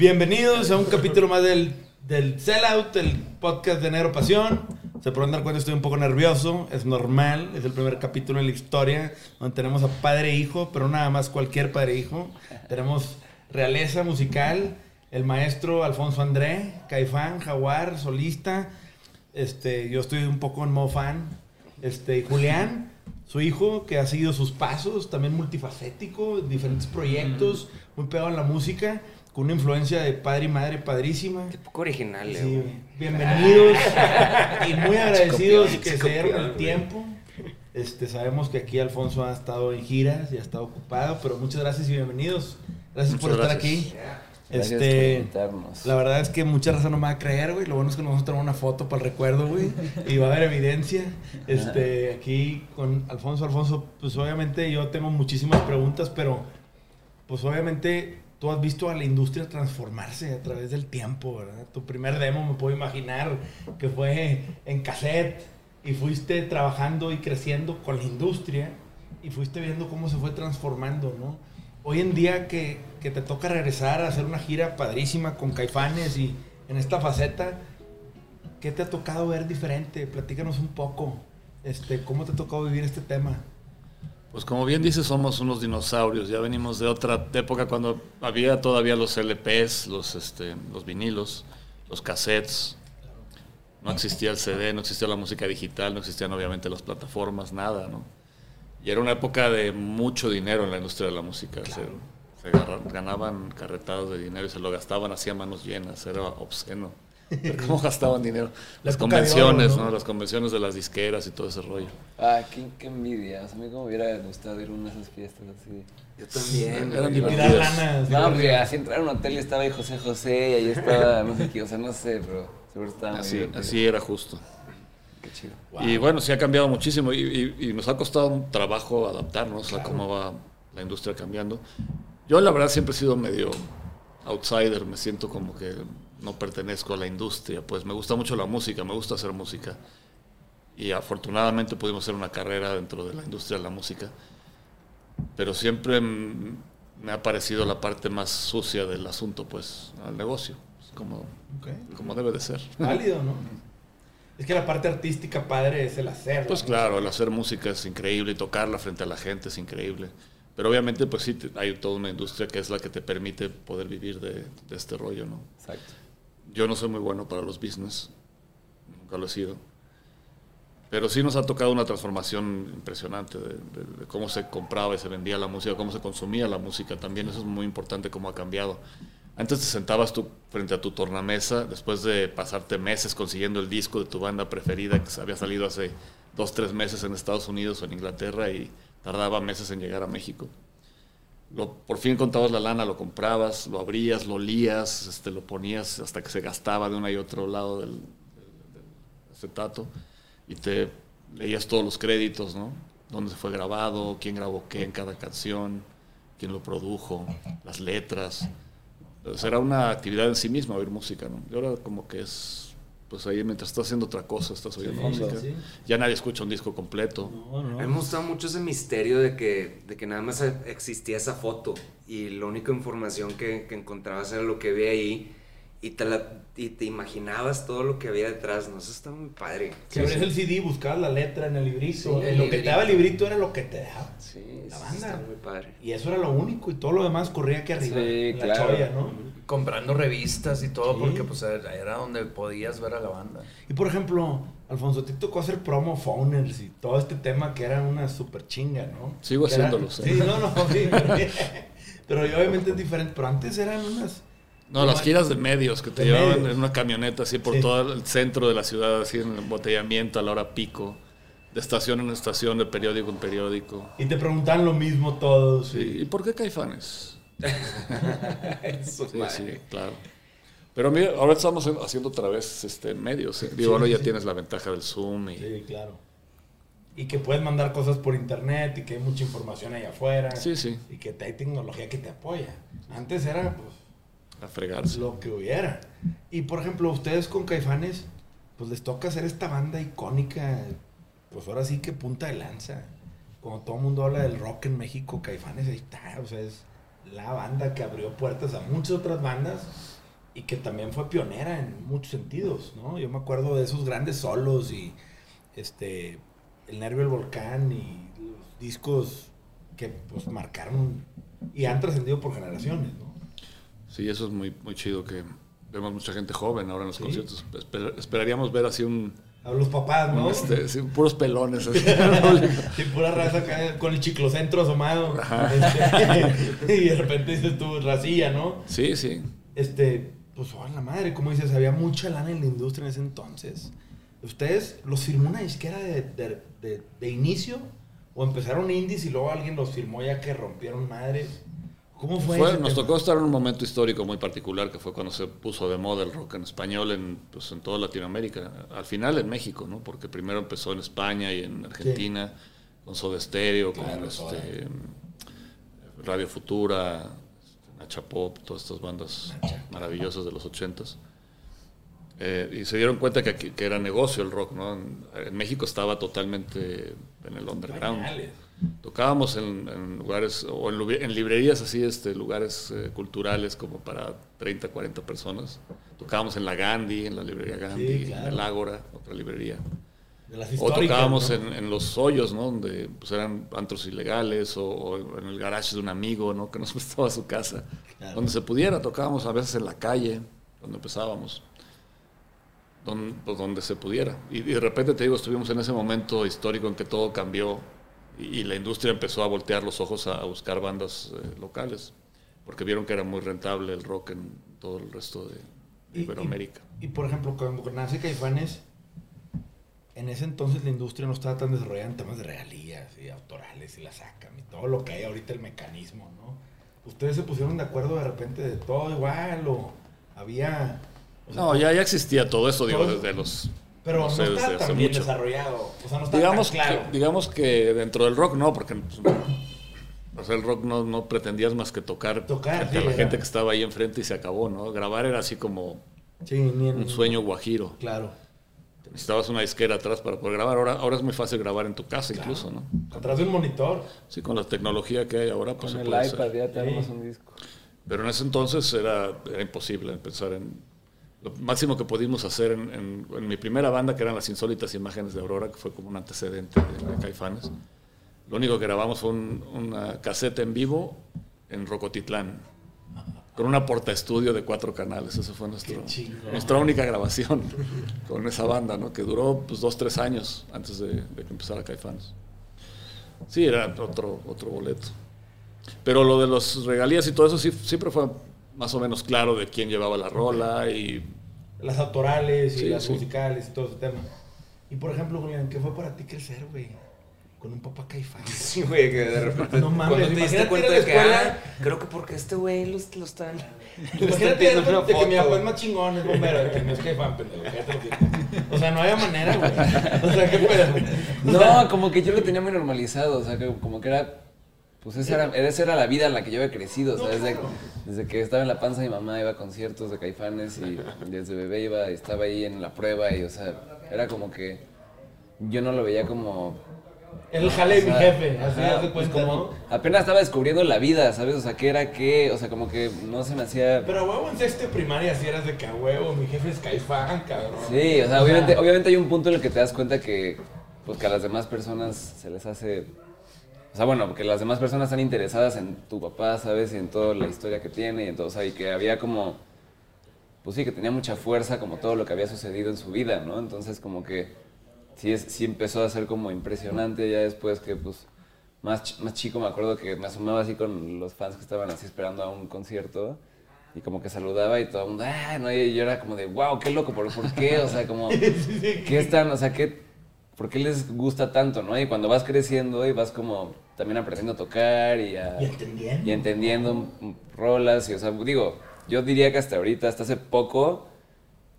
Bienvenidos a un capítulo más del, del Sellout, el podcast de Negro Pasión. Se pueden dar cuenta, estoy un poco nervioso, es normal, es el primer capítulo en la historia donde tenemos a padre e hijo, pero nada más cualquier padre e hijo. Tenemos realeza musical, el maestro Alfonso André, Caifán, Jaguar, solista. Este, yo estoy un poco en modo fan. Este, Julián, su hijo, que ha seguido sus pasos, también multifacético, diferentes proyectos, muy pegado en la música, con una influencia de padre y madre padrísima. Qué poco original, Sí, güey. Bienvenidos y muy agradecidos que se se dieron el tiempo. Este, sabemos que aquí Alfonso ha estado en giras y ha estado ocupado, pero muchas gracias y bienvenidos. Gracias por estar gracias. aquí. Gracias Este, por invitarnos. la verdad es que mucha raza no me va a creer, güey. Lo bueno es que nos vamos a tomar una foto para el recuerdo, güey. Y va a haber evidencia. Este, aquí con Alfonso. Alfonso, pues obviamente yo tengo muchísimas preguntas, pero pues obviamente tú has visto a la industria transformarse a través del tiempo, ¿verdad? Tu primer demo me puedo imaginar que fue en cassette y fuiste trabajando y creciendo con la industria y fuiste viendo cómo se fue transformando, ¿no? Hoy en día que, que te toca regresar a hacer una gira padrísima con Caifanes y en esta faceta, ¿qué te ha tocado ver diferente? Platícanos un poco, este, ¿cómo te ha tocado vivir este tema? Pues como bien dices, somos unos dinosaurios. Ya venimos de otra época cuando había todavía los LPs, los, este, los vinilos, los cassettes. No existía el CD, no existía la música digital, no existían obviamente las plataformas, nada, ¿no? Y era una época de mucho dinero en la industria de la música. Se, ganaban carretados de dinero y se lo gastaban así a manos llenas. Era obsceno. Ver ¿Cómo gastaban dinero? La Las oro, convenciones, ¿no? ¿no? Las convenciones de las disqueras y todo ese rollo. Ah, qué, qué envidia. O sea, a mí como me hubiera gustado ir a una de esas fiestas así. Yo también. Eran. Y tirar divertidas. No, porque- así entrar a un hotel y estaba ahí José José y ahí estaba, no sé qué, o sea, no sé, pero seguro estaba muy Así, así era justo. Qué chido. Y bueno, sí ha cambiado muchísimo y, y- y nos ha costado un trabajo adaptarnos a cómo va la industria cambiando. Yo la verdad siempre he sido medio outsider, me siento como que no pertenezco a la industria, pues me gusta mucho la música, me gusta hacer música. Y afortunadamente pudimos hacer una carrera dentro de la industria de la música. Pero siempre me ha parecido la parte más sucia del asunto, pues, al negocio, como, como debe de ser. Válido, ¿no? Es que la parte artística padre es el hacer. Pues claro, el hacer música es increíble y tocarla frente a la gente es increíble. Pero obviamente, pues sí, hay toda una industria que es la que te permite poder vivir de, de este rollo, ¿no? Exacto. Yo no soy muy bueno para los business, nunca lo he sido. Pero sí nos ha tocado una transformación impresionante de, de- de cómo se compraba y se vendía la música, cómo se consumía la música también. Eso es muy importante, cómo ha cambiado. Antes te sentabas tú frente a tu tornamesa, después de pasarte meses consiguiendo el disco de tu banda preferida que había salido hace dos, tres meses en Estados Unidos o en Inglaterra y tardaba meses en llegar a México. Por fin contabas la lana, lo comprabas, lo abrías, lo olías, este, lo ponías hasta que se gastaba de una y otro lado del, del- del acetato y te leías todos los créditos, ¿no? Dónde se fue grabado, quién grabó qué en cada canción, quién lo produjo, las letras. Era una actividad en sí misma oír música, ¿no? Y ahora como que es, pues ahí mientras estás haciendo otra cosa, estás oyendo Sí, música. sí. Ya nadie escucha un disco completo. No, no. A mí me gustaba mucho ese misterio de que, de que nada más existía esa foto y la única información que, que encontrabas era lo que había ahí y te, la, y te imaginabas todo lo que había detrás. No, eso está muy padre. Si abrías el CD, buscabas la letra en el librito. Sí, lo que te daba el librito era lo que te daba. Sí, La banda. está muy padre. Y eso era lo único. Y todo lo demás corría aquí arriba. Sí, la claro. comprando revistas y todo Sí. porque pues era donde podías ver a la banda. Y por ejemplo, Alfonso, te tocó hacer promo phoners y todo este tema que era una super chinga, ¿no? Sigo Que haciéndolo, sí. Sí, no, no, sí. pero- Pero obviamente es diferente. Pero antes eran unas No, las giras de medios que te De llevaban medios. en una camioneta así por Sí. todo el centro de la ciudad, así en embotellamiento a la hora pico, de estación en estación, de periódico en periódico. Y te preguntan lo mismo todos. Sí, ¿Y por qué Caifanes? Su Sí, madre. sí, claro. Pero mira, ahora estamos haciendo otra vez este, medios. ¿eh? Digo, ahora ya tienes la ventaja del Zoom y... Sí, claro. Y que puedes mandar cosas por internet y que hay mucha información ahí afuera. Sí, sí, Y que hay tecnología que te apoya. Antes era pues, a fregarse. lo que hubiera. Y por ejemplo, ustedes con Caifanes, pues les toca hacer esta banda icónica, pues ahora sí que punta de lanza. Como todo el mundo habla del rock en México, Caifanes ahí está, o sea, es la banda que abrió puertas a muchas otras bandas y que también fue pionera en muchos sentidos, ¿no? Yo me acuerdo de esos grandes solos y este El Nervio del Volcán y los discos que pues marcaron y han trascendido por generaciones, ¿no? Sí, eso es muy, muy chido que vemos mucha gente joven ahora en los Sí. conciertos. Esper- esperaríamos ver así un... A los papás, ¿no? este, sí, puros pelones. así. Sí, pura raza con el chiclocentro asomado. Este, y de repente dices tú, racilla, ¿no? sí, sí. Este, pues, oh, la madre, como dices, había mucha lana en la industria en ese entonces. ¿Ustedes los firmó una disquera de, de, de- de inicio? ¿O empezaron indies y luego alguien los firmó ya que rompieron madres? ¿Cómo fue, Fue- nos tema? tocó estar en un momento histórico muy particular que fue cuando se puso de moda el rock en español en, pues, en toda Latinoamérica. Al final en México, ¿no? Porque primero empezó en España y en Argentina, con Soda Stereo, Claro, con este, Radio Futura, Nacha Pop, todas estas bandas maravillosas de los ochentas. Eh, y se dieron cuenta que, aquí- que era negocio el rock, ¿no? En, en México estaba totalmente en el underground. Pañales. Tocábamos en, en lugares, o en, librerías así, este, lugares eh, culturales como para 30, 40 personas. Tocábamos en la Gandhi, en la librería Gandhi, claro. en el Ágora, otra librería. De las O tocábamos ¿no? en, en los hoyos, ¿no? Donde pues, eran antros ilegales, o, o en el garage de un amigo, ¿no? Que nos prestaba su casa. Claro. Donde se pudiera, tocábamos a veces en la calle, donde empezábamos. Pues, donde se pudiera. Y, y de repente, te digo, estuvimos en ese momento histórico en que todo cambió y, y la industria empezó a voltear los ojos a, a buscar bandas eh, locales, porque vieron que era muy rentable el rock en todo el resto de Iberoamérica. Y, y, por ejemplo, cuando nace Caifanes, en ese entonces la industria no estaba tan desarrollada en temas de regalías y autorales y la sacan y todo lo que hay ahorita, el mecanismo, ¿no? ¿Ustedes se pusieron de acuerdo de repente de todo igual o había... o sea, No, ya, ya existía todo eso, digo, desde los... Pero no, sé, estaba desde hace tan bien mucho. desarrollado. O sea, no estaba digamos, tan claro. que, digamos que dentro del rock no, porque pues, o sea, el rock no, no pretendías más que tocar, Tocar, a la era. gente que estaba ahí enfrente y se acabó, ¿no? Grabar era así como Sí, ni en- un sueño guajiro. Claro. Necesitabas una disquera atrás para poder grabar. Ahora, ahora es muy fácil grabar en tu casa Claro. incluso, ¿no? Atrás de un monitor. Sí, con la tecnología que hay ahora, pues Con se el puede iPad hacer. ya tenemos Sí. un disco. Pero en ese entonces era, era imposible pensar en... Lo máximo que pudimos hacer en, en- en mi primera banda, que eran las insólitas imágenes de Aurora, que fue como un antecedente de, Caifanes. Lo único que grabamos fue un- una caseta en vivo en Rocotitlán, con una porta estudio de cuatro canales. Eso fue nuestro, nuestra única grabación con esa banda, ¿no? que duró pues, dos, tres años antes de, de que empezara Caifanes. Sí, era otro, otro boleto. Pero lo de los regalías y todo eso sí, siempre fue más o menos claro de quién llevaba la rola y Las autorales y Sí, las sí. musicales y todo ese tema. Y por ejemplo, Julián, ¿qué fue para ti crecer, güey? Con un papá Caifanes. Sí, güey, que de repente. No mames, cuando te diste cuenta de que, ah, creo que porque este güey lo, lo están. Imagínate de repente que mi foto. papá es más chingón, es bombero, que no es Caifán, pendejo. O sea, no había manera, güey. O sea, ¿qué pedo? O sea, No, como que yo lo tenía muy normalizado, o sea, que como que era, pues esa era, esa era la vida en la que yo había crecido, o sea, desde, desde que estaba en la panza mi mamá iba a conciertos de Caifanes y desde bebé iba, estaba ahí en la prueba y, o sea, era como que yo no lo veía como... El jale de mi jefe, así ajá, de pues como- ¿no? Apenas estaba descubriendo la vida, ¿sabes? O sea, qué era qué, o sea, como que no se me hacía... Pero a huevo en sexto de primaria si eras de que a huevo, mi jefe es Caifán, cabrón. Sí, o sea, obviamente, obviamente hay un punto en el que te das cuenta que, pues, que a las demás personas se les hace... O sea, bueno, porque las demás personas están interesadas en tu papá, ¿sabes? Y en toda la historia que tiene y en todo, o sea, y que había como... Pues sí, que tenía mucha fuerza como todo lo que había sucedido en su vida, ¿no? Entonces como que sí, es, sí empezó a ser como impresionante ya después que, pues, más, ch- más chico me acuerdo que me asomaba así con los fans que estaban así esperando a un concierto y como que saludaba y todo el mundo, ah, no, y yo era como de, wow, qué loco, ¿por, por qué? O sea, como, ¿qué están, o sea, qué, por qué les gusta tanto, no? Y cuando vas creciendo y vas como también aprendiendo a tocar y a... Y entendiendo. y entendiendo rolas y, o sea, digo, yo diría que hasta ahorita, hasta hace poco,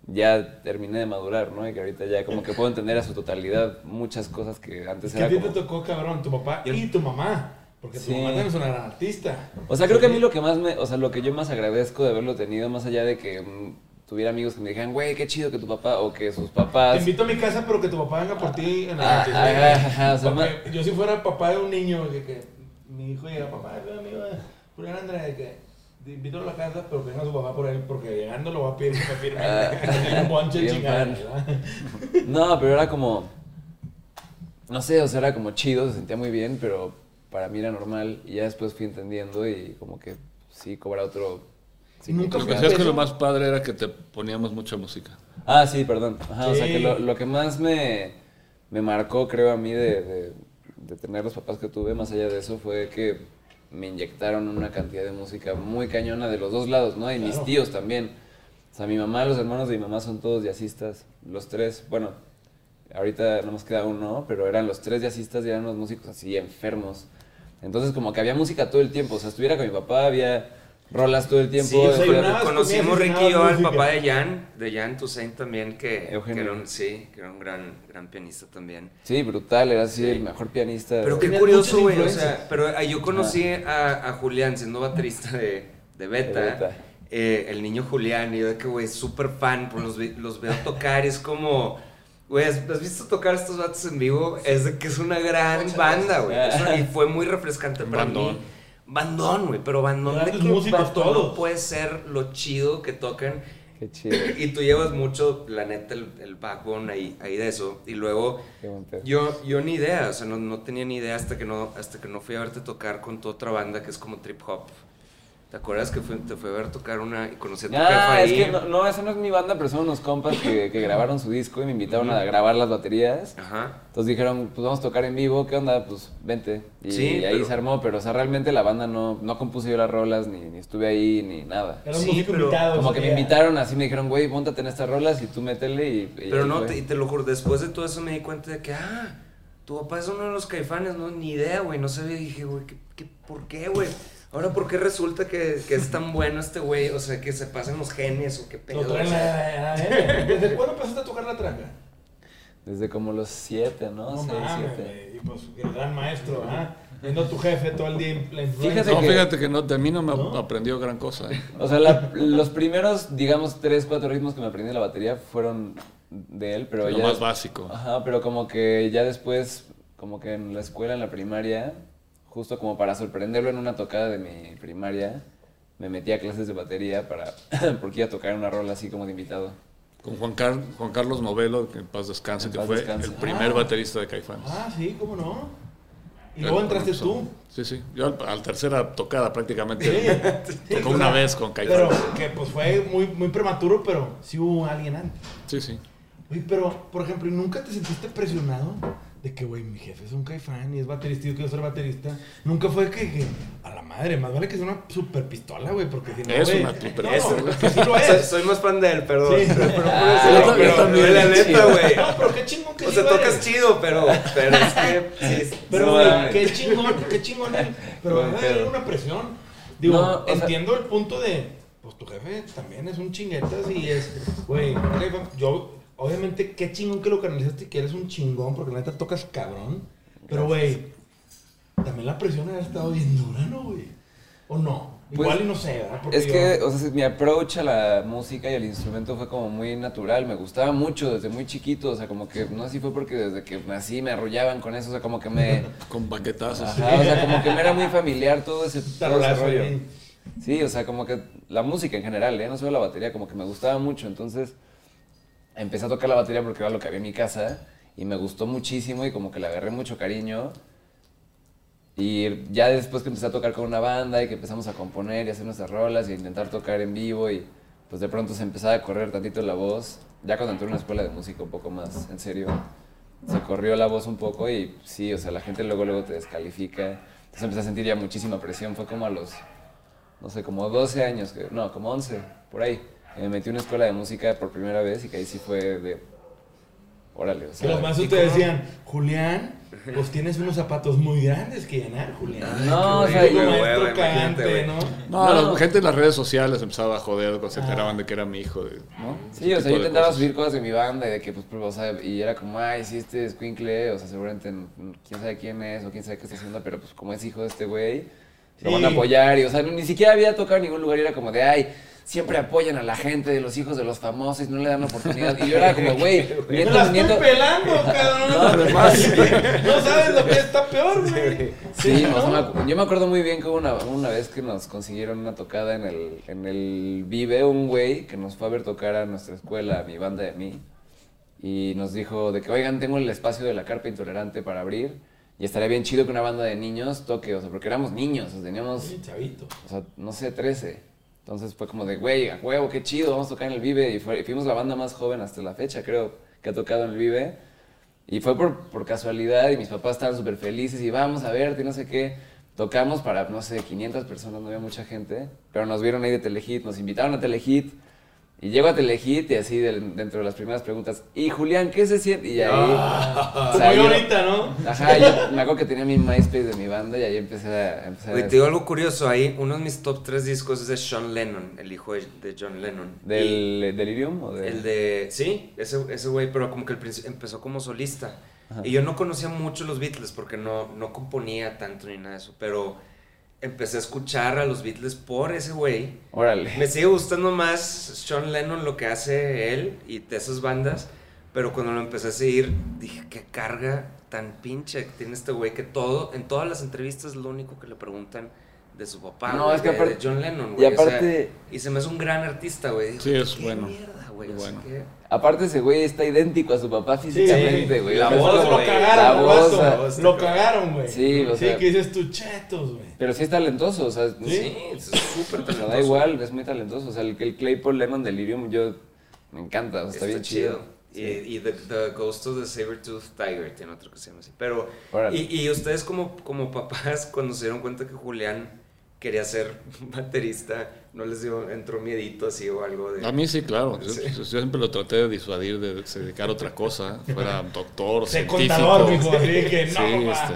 ya terminé de madurar, ¿no? Y que ahorita ya como que puedo entender a su totalidad muchas cosas que antes Es que a era ti como... te tocó, cabrón, tu papá y tu mamá. Porque tu Sí. mamá también es una gran artista. O sea, creo que a mí lo que más me, o sea, lo que yo más agradezco de haberlo tenido, más allá de que mm, tuviera amigos que me dijeran, güey, qué chido que tu papá, o que sus Te papás... invito a mi casa, pero que tu papá venga por ti en Ah, ajá, o sea, Porque yo si fuera papá de un niño, de que mi hijo llega, papá, ven amigo, Julián Andrea, de que te invito a la casa, pero que venga su papá por él, porque llegando lo va a pedir un Ah, fan. ¿verdad? No, pero era como, no sé, o sea, era como chido, se sentía muy bien, pero para mí era normal, y ya después fui entendiendo y como que sí, cobra otro... Nunca Lo que decías que lo más padre era que te poníamos mucha música. Ah, sí, perdón. Ajá, O sea, Sí. que lo, lo que más me, me marcó, creo, a mí de, de- de tener los papás que tuve, más allá de eso, fue que me inyectaron una cantidad de música muy cañona de los dos lados, ¿no? Y mis tíos también. O sea, mi mamá, los hermanos de mi mamá son todos jazzistas, los tres, bueno, ahorita no nos queda uno, pero eran los tres jazzistas y eran unos músicos así enfermos. Entonces como que había música todo el tiempo, o sea, estuviera con mi papá, había rolas todo el tiempo. Sí, o sea, nada conocimos Ricky y yo al papá de Jan, de Jan Toussaint también, que, era un, sí, que era un gran, gran pianista también. Sí, brutal, era así el mejor pianista. Pero qué curioso, güey, o sea, pero ah, yo conocí a, a Julián siendo baterista de, de Beta, De Beta. eh, el niño Julián, y yo de que, güey, súper fan, pues los, los veo tocar y es como... Güey, ¿has visto tocar a estos vatos en vivo? Es de que es una gran banda, güey. Y fue muy refrescante para Bandón. mí. Bandón, güey, pero bandón de que músicos todos. no puede ser lo chido que tocan. Qué chido. Y tú llevas mucho, la neta, el, el backbone ahí, ahí de eso. Y luego, yo, yo ni idea, o sea, no, no tenía ni idea hasta que no, hasta que no fui a verte tocar con tu otra banda que es como trip hop. ¿Te acuerdas que fui- te fui a ver tocar una y conocí a tu jefa Ah, ahí? es que no, no, esa no es mi banda, pero son unos compas que, que grabaron su disco y me invitaron a grabar las baterías. Ajá. Entonces dijeron, pues vamos a tocar en vivo, ¿qué onda? Pues vente. Y Sí, ahí pero- se armó, pero o sea, realmente la banda no, no compuse yo las rolas, ni, ni estuve ahí, ni nada. Era un Sí, pero invitado. Como que me invitaron así, me dijeron, güey, póntate en estas rolas y tú métele y... y Pero no, fue. te, y te lo juro, después de todo eso me di cuenta de que, ah, tu papá es uno de los caifanes, no, ni idea, güey, no sabía, dije, güey, ¿qué, qué, por qué, güey? Ahora, ¿por qué resulta que, que es tan bueno este güey? O sea, que se pasan los genes o qué pedo. Lo traen o sea. la- la- ¿Desde cuándo empezaste a tocar la traca? Desde como los siete, ¿no? No Seis, mames, siete. y pues el gran maestro, ¿ah? Viendo a tu jefe todo el día la. Fíjate No, que- fíjate que no, de mí no me ¿No? aprendió gran cosa. ¿eh? O sea, la- los primeros, digamos, tres, cuatro ritmos que me aprendí de la batería fueron de él, pero Lo ya... más básico. Ajá, pero como que ya después, como que en la escuela, en la primaria, justo como para sorprenderlo en una tocada de mi primaria, me metí a clases de batería para, porque iba a tocar una rola así como de invitado. Con Juan, Car- Juan Carlos Novelo, que en paz descanse, En que paz fue descanse. el primer Ah. baterista de Caifanes. Ah, sí, cómo no. Y luego entraste tú. Sí, sí. Yo al, al tercera tocada prácticamente. Sí. Sí, Tocó o una sea, vez con Pero Caifanes. que pues fue muy, muy prematuro, pero sí hubo alguien antes. Sí, sí. Oye, pero, por ejemplo, ¿y nunca te sentiste presionado? De que, güey, mi jefe es un caifán y es baterista y yo quiero ser baterista. Nunca fue que, que, a la madre, más vale que sea una super pistola, güey, porque si no, Es una super no, no, sí lo Soy, es. soy más fan de él, perdón. Sí. Pero, pero, Ah, pero- yo pero- también, pero la neta, güey. No, pero qué chingón que O sea, tocas chido, pero, pero es que. sí, Pero, no güey, qué chingón, qué chingón él. Pero haber pedo. una presión. Digo, No, o sea- entiendo el punto de, pues tu jefe también es un chinguetas y es, güey, yo, obviamente, qué chingón que lo canalizaste y que eres un chingón, porque la neta tocas cabrón. Pero, güey, también la presión ha estado bien dura, ¿no, güey? ¿O no? Pues, Igual y no sé, ¿verdad? Porque Es yo- que, o sea, mi approach a la música y al instrumento fue como muy natural, me gustaba mucho desde muy chiquito, o sea, como que, no sé si fue porque desde que nací me arrollaban con eso, o sea, como que me... Con baquetazos. Ajá, o sea, como que me era muy familiar todo ese, todo ese rollo. Sí, o sea, como que la música en general, ¿eh? no solo la batería, como que me gustaba mucho. Entonces empecé a tocar la batería porque era lo que había en mi casa y me gustó muchísimo y como que le agarré mucho cariño. Y ya después que empecé a tocar con una banda y que empezamos a componer y hacer nuestras rolas y a intentar tocar en vivo y pues de pronto se empezaba a correr tantito la voz, ya cuando entré en una escuela de música un poco más en serio, se corrió la voz un poco y sí, o sea, la gente luego luego te descalifica. Entonces empecé a sentir ya muchísima presión, fue como a los no sé, como 12 años, que- no, como 11, por ahí. Me metí a una escuela de música por primera vez y que ahí sí fue de, órale, o sea, los maestros te decían, Julián, pues tienes unos zapatos muy grandes que llenar, Julián. No, o sea, yo- maestro cagante, güey. ¿no? No, No. la gente en las redes sociales empezaba a joder cuando se Ah. enteraban de que era mi hijo. de- ¿no? Sí, Ese o sea, yo intentaba cosas. subir cosas de mi banda y de que, pues, pues, o sea, y era como, ay, sí, este es Quinkle, o sea, seguramente quién sabe quién es o quién sabe qué está haciendo, pero pues como es hijo de este güey, lo Sí. van a apoyar y, o sea, ni siquiera había tocado en ningún lugar y era como de, ay, siempre apoyan a la gente de los hijos de los famosos y no le dan oportunidad. Y yo era como, güey, nieto, la estoy nieto. pelando, cabrón. No, además. no sabes lo que está peor, güey. Sí, ¿no? o sea, me acu- yo me acuerdo muy bien que hubo una, una vez que nos consiguieron una tocada en el, en el Vive, un güey que nos fue a ver tocar a nuestra escuela, a mi banda y a mí, y nos dijo de que, oigan, tengo el espacio de la carpa intolerante para abrir, y estaría bien chido que una banda de niños toque, o sea, porque éramos niños, o sea, teníamos, Sí, chavito. o sea, no sé, 13. Entonces fue como de, güey, a huevo, qué chido, vamos a tocar en el Vive, y, fue- y fuimos la banda más joven hasta la fecha, creo, que ha tocado en el Vive. Y fue por, por casualidad y mis papás estaban súper felices y vamos a verte no sé qué. Tocamos para, no sé, 500 personas, no había mucha gente, pero nos vieron ahí de Telehit, nos invitaron a Telehit y llego a Telehit y así del- dentro de las primeras preguntas, ¿y Julián qué se siente? Y ahí... Ah, muy yo- bonita, ¿no? Ajá, yo me acuerdo que tenía mi MySpace de mi banda y ahí empecé a... empecé a- Güey, te digo algo curioso ahí. Uno de mis top 3 discos es de Sean Lennon, el hijo de, de John Lennon. ¿Del Delirium o de...? el de. Sí, ese ese güey, pero como que principio empezó como solista. Y yo no conocía mucho los Beatles porque no, no componía tanto ni nada de eso. Pero empecé a escuchar a los Beatles por ese güey. Órale. Me sigue gustando más Sean Lennon lo que hace él y de esas bandas, pero cuando lo empecé a seguir dije, qué carga tan pinche que tiene este güey que todo, en todas las entrevistas lo único que le preguntan de su papá, No, güey, es que de- aparte- de John Lennon, y güey. o sea, aparte- y se me hace un gran artista, güey. Sí, es ¿Qué bueno, mierda, güey? es o sea, bueno. que- Aparte ese güey está idéntico a su papá físicamente, güey. La sea, es voz, lo güey. cagaron, La voz, Lo cagaron, güey. Sí, o sea- Sí, que dices tú, chetos, güey. Pero sí es talentoso, o sea, Sí. Sí, es súper talentoso. da igual, es muy talentoso. O sea, el, el Claypool Lemon Delirium, yo me encanta, o sea, está, bien chido. Y, y the, the Ghost of the Sabertooth Tiger tiene otro que se llama así. Pero, y, y ustedes como, como papás, cuando se dieron cuenta que Julián quería ser baterista, ¿no les dio, entró miedito así o algo de... A mí sí, claro. Yo, Sí. yo siempre lo traté de disuadir de se dedicar a otra cosa, fuera doctor, Sé científico. contador, mijo, así que no, Sí, este,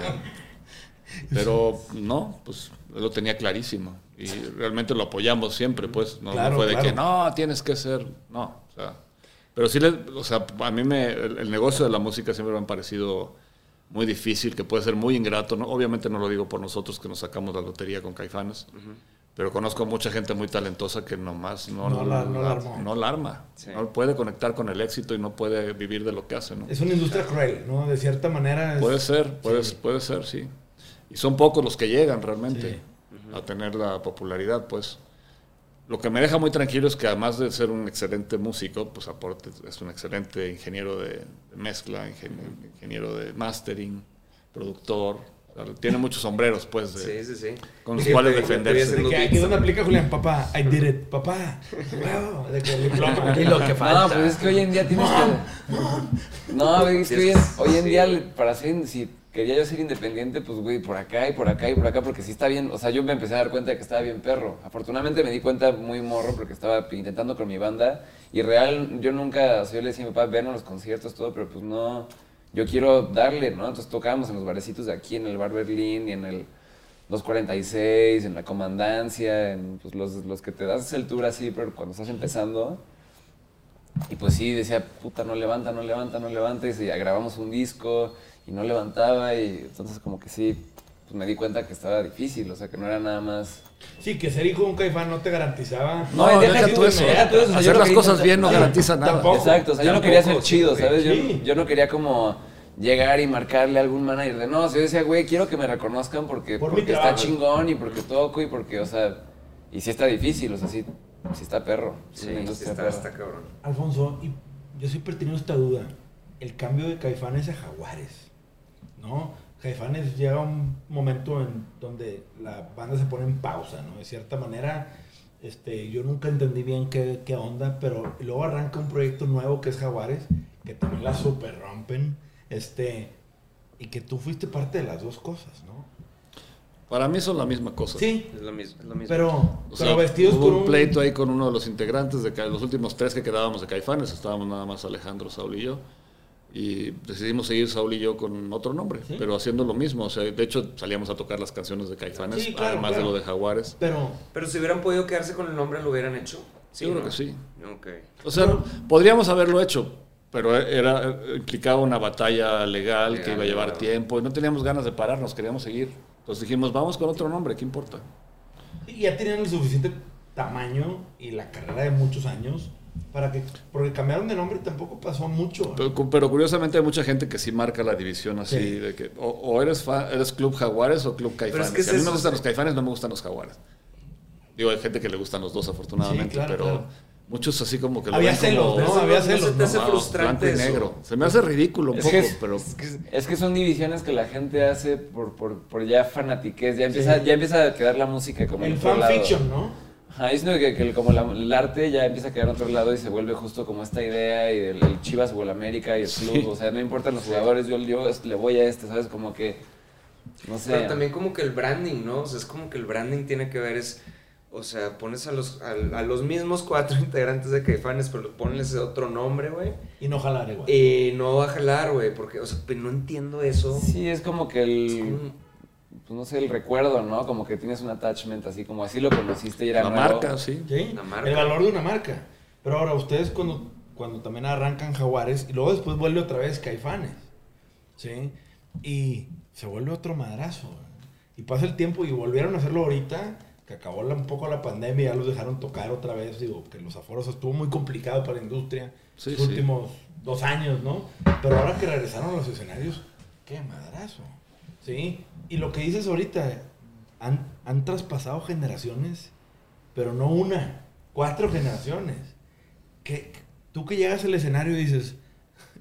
pero no, pues él lo tenía clarísimo y realmente lo apoyamos siempre, pues no, no Claro, fue de claro. que no tienes que ser, no, o sea, pero sí, le, o sea, a mí me el, el negocio de la música siempre me ha parecido muy difícil, que puede ser muy ingrato, ¿no? obviamente no lo digo por nosotros que nos sacamos la lotería con Caifanes, pero conozco mucha gente muy talentosa que nomás no, No la- no la armó. no la arma, Sí. no puede conectar con el éxito y no puede vivir de lo que hace, ¿no? Es una industria cruel, ¿no? De cierta manera. es- Puede ser, puede, puede ser, sí. Y son pocos los que llegan realmente Sí. a tener la popularidad, pues. Lo que me deja muy tranquilo es que además de ser un excelente músico, pues aporte, es un excelente ingeniero de, de mezcla, ingen- ingeniero de mastering, productor. O sea, tiene muchos sombreros, pues, de- Sí, sí, sí. con los Sí, cuales defenderse. De que aquí beats. aplica Julián, papá, I did it, papá. Wow. Y lo que falta. No, pues es que hoy en día tienes que... No, es que hoy en, hoy en día, para ser, si quería yo ser independiente, pues, güey, por acá y por acá y por acá, porque sí está bien, o sea, yo me empecé a dar cuenta de que estaba bien perro. Afortunadamente me di cuenta muy morro porque estaba intentando con mi banda y real, yo nunca, o sea, yo le decía a mi papá, ven a los conciertos, todo, pero pues no, yo quiero darle, ¿no? Entonces tocábamos en los barecitos de aquí, en el Bar Berlín y en el 246, en la Comandancia, en pues, los, los que te das el tour así, pero cuando estás empezando. Y pues sí, decía, puta, no levanta, no levanta, no levanta. Y ya grabamos un disco y no levantaba. Y entonces como que sí, pues me di cuenta que estaba difícil. O sea, que no era nada más... Sí, que ser hijo de un caifán no te garantizaba. No, y deja tú eso. deja tú eso, o sea, yo Hacer no las cosas bien no garantiza nada. tampoco. Exacto, o sea, yo no quería ser chido, ¿sabes? Yo, sí. yo no quería como llegar y marcarle a algún manager de no, o sea, yo decía, güey, quiero que me reconozcan porque, Por porque está trabajo. chingón y porque toco y porque, o sea, y sí está difícil, o sea, sí, sí está perro. Sí, está, está cabrón. Alfonso, y yo siempre he tenido esta duda. El cambio de Caifanes a Jaguares, ¿no? Caifanes llega un momento en donde la banda se pone en pausa, ¿no? De cierta manera, este, yo nunca entendí bien qué, qué onda, pero luego arranca un proyecto nuevo que es Jaguares, que también la super rompen, este, y que tú fuiste parte de las dos cosas, ¿no? Para mí son la misma cosa. Sí, Es lo mismo. Es lo mismo. pero, O pero sea, vestidos hubo con un pleito ahí con uno de los integrantes de los últimos tres que quedábamos de Caifanes, estábamos nada más Alejandro, Saúl y yo. Y decidimos seguir Saúl y yo con otro nombre, Sí. pero haciendo lo mismo. O sea, de hecho, salíamos a tocar las canciones de Caifanes, Sí, claro, además claro. de lo de Jaguares. Pero Pero si hubieran podido quedarse con el nombre, ¿lo hubieran hecho? Seguro ¿no? que sí. Ok. O sea, podríamos haberlo hecho, pero era, implicaba una batalla legal, que Legal, iba a llevar claro. tiempo y no teníamos ganas de pararnos, queríamos seguir. Entonces dijimos, vamos con otro nombre, ¿qué importa? y ya tenían el suficiente tamaño y la carrera de muchos años para que porque cambiaron de nombre tampoco pasó mucho. Pero, cu- pero curiosamente hay mucha gente que sí marca la división así, Sí. de que o, o eres, fa- eres Club Jaguares o Club Caifanes. es que Si a mí me gustan sí. los Caifanes, no me gustan los Jaguares. Digo, hay gente que le gustan los dos afortunadamente, Sí, claro, pero claro. muchos así como que lo Había ven celos, como, ¿no? Había no se celos, te hace ¿no? "Wow, frustrante blanco y eso". negro. Se me hace ridículo un Es poco, que, es, pero... es que- es que son divisiones que la gente hace por, por, por ya fanatiquez, ya empieza, ya empieza a quedar la música como en el fanfiction, ¿no? Ajá, yo siento que, que el- como la- el arte ya empieza a quedar en otro lado y se vuelve justo como esta idea y el, el Chivas o el América y el club, Sí. o sea, no importan los jugadores, yo, yo le voy a este, ¿sabes? Como que, no sé. Pero también como que el branding, ¿no? O sea, es como que el branding tiene que ver es... O sea, pones a los, a, a los mismos cuatro integrantes de Caifanes, pero ponles otro nombre, güey. Y no jalar igual. Y no va a jalar, güey, porque, o sea, pues no entiendo eso. Sí, es como que Es el, como- pues no sé, el recuerdo, ¿no? Como que tienes un attachment así, como así lo conociste y era La nuevo. marca, sí. ¿Sí? Una marca. El valor de una marca. Pero ahora, ustedes cuando, cuando también arrancan Jaguares y luego después vuelve otra vez Caifanes. ¿Sí? Y se vuelve otro madrazo. Y pasa el tiempo y volvieron a hacerlo ahorita, que acabó la- un poco la pandemia, ya los dejaron tocar otra vez. Digo, que los aforos estuvo muy complicado para la industria Sí, los sí. últimos dos años, ¿no? Pero ahora que regresaron a los escenarios, qué madrazo. ¿Sí? Y lo que dices ahorita, han, han traspasado generaciones, pero no una, cuatro generaciones. Que, tú que llegas al escenario y dices,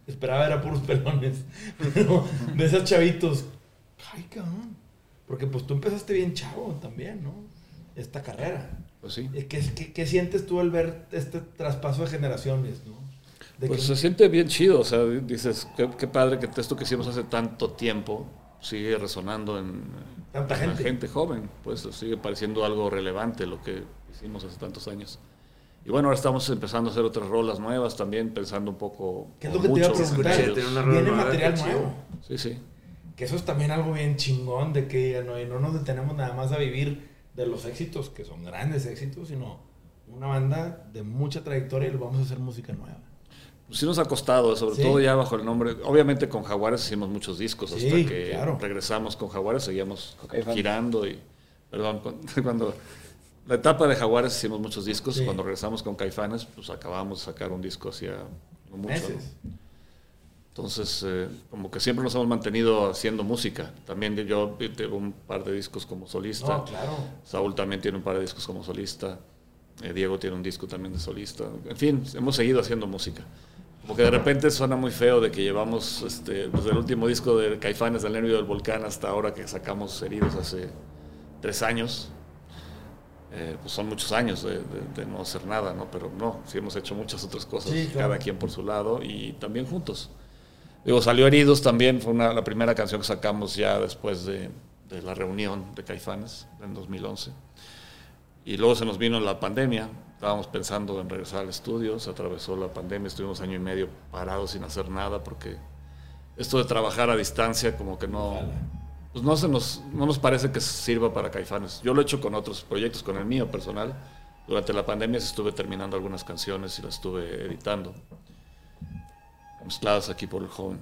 esperaba ver a puros pelones, pero ves a chavitos, ay cabrón, porque pues tú empezaste bien chavo también, ¿no? Esta carrera. Pues sí. Eh, ¿Qué, qué, qué sientes tú al ver este traspaso de generaciones, no? De Pues que- se siente bien chido, o sea, dices, qué, qué padre que esto que hicimos hace tanto tiempo sigue resonando en, Tanta en la gente. gente joven, pues sigue pareciendo algo relevante lo que hicimos hace tantos años. Y bueno, ahora estamos empezando a hacer otras rolas nuevas también, pensando un poco... ¿Qué es lo que te iba a preguntar? Viene material nuevo. Sí, sí. Que eso es también algo bien chingón de que no, no nos detenemos nada más a vivir de los éxitos, que son grandes éxitos, sino una banda de mucha trayectoria y le vamos a hacer música nueva. Pues sí nos ha costado, sobre Sí. todo ya bajo el nombre. Obviamente con Jaguares hicimos muchos discos Sí, hasta que claro. regresamos con Jaguares, seguíamos girando y. Perdón, cuando. La etapa de Jaguares hicimos muchos discos, Sí. cuando regresamos con Caifanes, pues acabamos de sacar un disco hacía no mucho. Entonces, eh, como que siempre nos hemos mantenido haciendo música. También yo tengo un par de discos como solista. No, claro. Saúl también tiene un par de discos como solista. Eh, Diego tiene un disco también de solista. En fin, hemos seguido haciendo música. Como que de repente suena muy feo de que llevamos este, desde el último disco de Caifanes del Nervio del Volcán hasta ahora que sacamos Heridos hace tres años. Eh, pues son muchos años de, de- de no hacer nada, ¿no? Pero no, sí hemos hecho muchas otras cosas, Sí, claro. cada quien por su lado y también juntos. Digo, salió Heridos también, fue una- la primera canción que sacamos ya después de, de la reunión de Caifanes en 2011. Y luego se nos vino la pandemia, estábamos pensando en regresar al estudio, se atravesó la pandemia, estuvimos año y medio parados sin hacer nada porque esto de trabajar a distancia como que no, pues no, se nos, no nos parece que sirva para Caifanes. Yo lo he hecho con otros proyectos, con el mío personal. Durante la pandemia estuve terminando algunas canciones y las estuve editando, mezcladas aquí por el joven.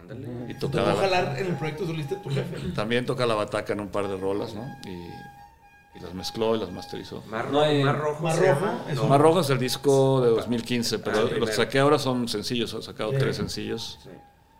Ándale. Y Te tocaba jalar en el proyecto solista tu jefe. también toca la bataca en un par de rolas, ¿no? Y, y las mezcló y las masterizó. Mar, No hay- Mar Rojo. Mar Rojo, es No. Mar Rojo es el disco de 2015, pero Ah, los primero. que saqué ahora son sencillos, he sacado Sí. tres sencillos. Sí.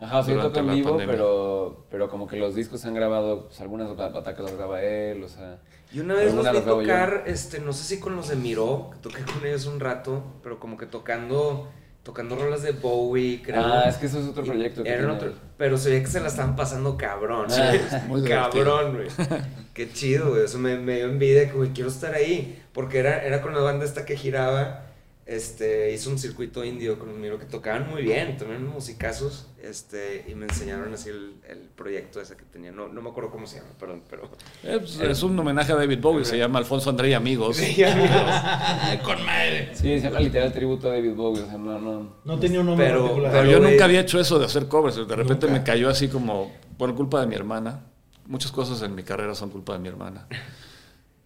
Ajá, sí, durante toca en la vivo, pandemia. pero, pero como que los discos se han grabado, pues algunas batacas las graba él, o sea... Y una vez los vi yo. tocar, este, no sé si con los de Miró, que toqué con ellos un rato, pero como que tocando, tocando rolas de Bowie, creo. Ah, es que eso es otro proyecto. tiene otro- pero se veía que se la estaban pasando cabrón. Ah, cabrón, güey. Qué chido, güey. Eso me, me dio envidia, que, güey, quiero estar ahí. Porque era, era con la banda esta que giraba. Este, hizo un circuito indio con conmigo que tocaban muy bien, también musicazos, este, y me enseñaron así el, el proyecto ese que tenía, no, no me acuerdo cómo se llama, perdón, pero... Eh, pues, es un homenaje a David Bowie, se llama Alfonso André y Amigos. Con madre. Sí, se llama literal tributo a David Bowie, o sea, no, no. No tenía un nombre Pero- particular. Pero Pero, yo nunca había hecho eso de hacer covers. De repente Nunca. me cayó así como por culpa de mi hermana. Muchas cosas en mi carrera son culpa de mi hermana.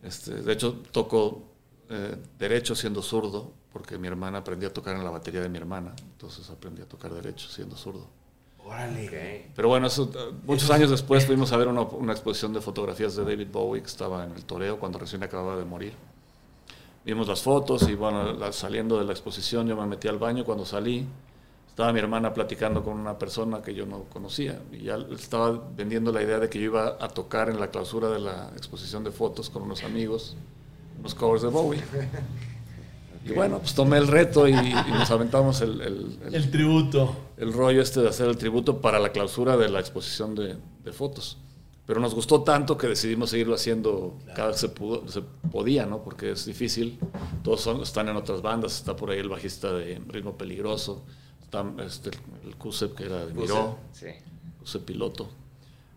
Este, de hecho, toco eh, derecho siendo zurdo, porque mi hermana aprendió a tocar en la batería de mi hermana. Entonces aprendí a tocar derecho siendo zurdo. Órale. Pero bueno, eso, eh, muchos años después fuimos a ver una, una exposición de fotografías de David Bowie que estaba en el toreo cuando recién acababa de morir. Vimos las fotos y bueno, la- saliendo de la exposición yo me metí al baño. Cuando salí, estaba mi hermana platicando con una persona que yo no conocía y ya estaba vendiendo la idea de que yo iba a tocar en la clausura de la exposición de fotos con unos amigos, unos covers de Bowie. Y bueno, pues tomé el reto y, y nos aventamos el- el- el, El tributo. el rollo este de hacer el tributo para la clausura de la exposición de, de fotos. Pero nos gustó tanto que decidimos seguirlo haciendo cada vez que se, pudo, se podía, ¿no? Porque es difícil. Todos son- están en otras bandas. Está por ahí el bajista de Ritmo Peligroso. Está este, el Kusep, que era de Miró. Sí. Kusep Piloto.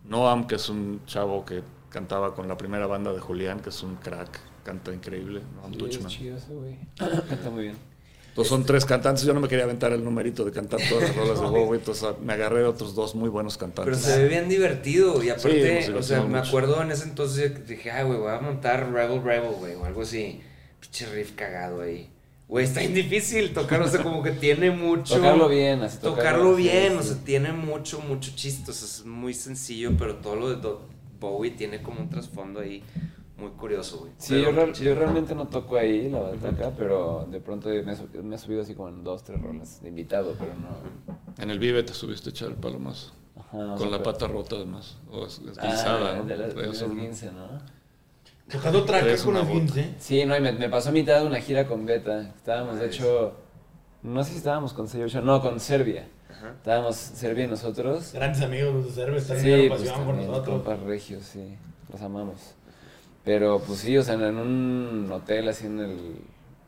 Noam, que es un chavo que cantaba con la primera banda de Julián, que es un crack. Canta increíble. Noam Sí, Tuchman. es chido ese güey. Canta muy bien. Entonces son tres cantantes. Yo no me quería aventar el numerito de cantar todas las rolas de Bowie. Entonces ah, me agarré de otros dos muy buenos Pero cantantes. se ve bien divertido y aparte, o sea, me acuerdo en ese entonces que dije, ay, güey, voy a montar Rebel Rebel, güey, o algo así. Pinche riff cagado ahí. Güey, está bien difícil tocar, o sea, como que tiene mucho... Tocarlo bien, así Tocarlo sí, bien, sí. o sea, tiene mucho, mucho chiste, o sea, es muy sencillo, pero todo lo de Bowie tiene como un trasfondo ahí muy curioso, güey. Sí, yo, real- yo realmente no toco ahí la bataca, pero de pronto me, me he subido así como en dos, tres rolas de invitado, pero no. En el Vive te subiste a echar el palomazo. Ajá, o Con la pero- pata rota además. O es- Ah, esguinzada, ¿no? de la- de Traías las un- 15, ¿no? Tocando traca Traes con bota. 15. Sí, no, y me, me pasó a mitad de una gira con Beta. Estábamos, de hecho, no sé si estábamos con Sello no, con Serbia. Ajá. Estábamos Serbia y nosotros. Grandes amigos los de Cerve están Sí, pues con nosotros. compas regios, sí, los amamos. Pero pues sí, o sea, en un hotel así en el...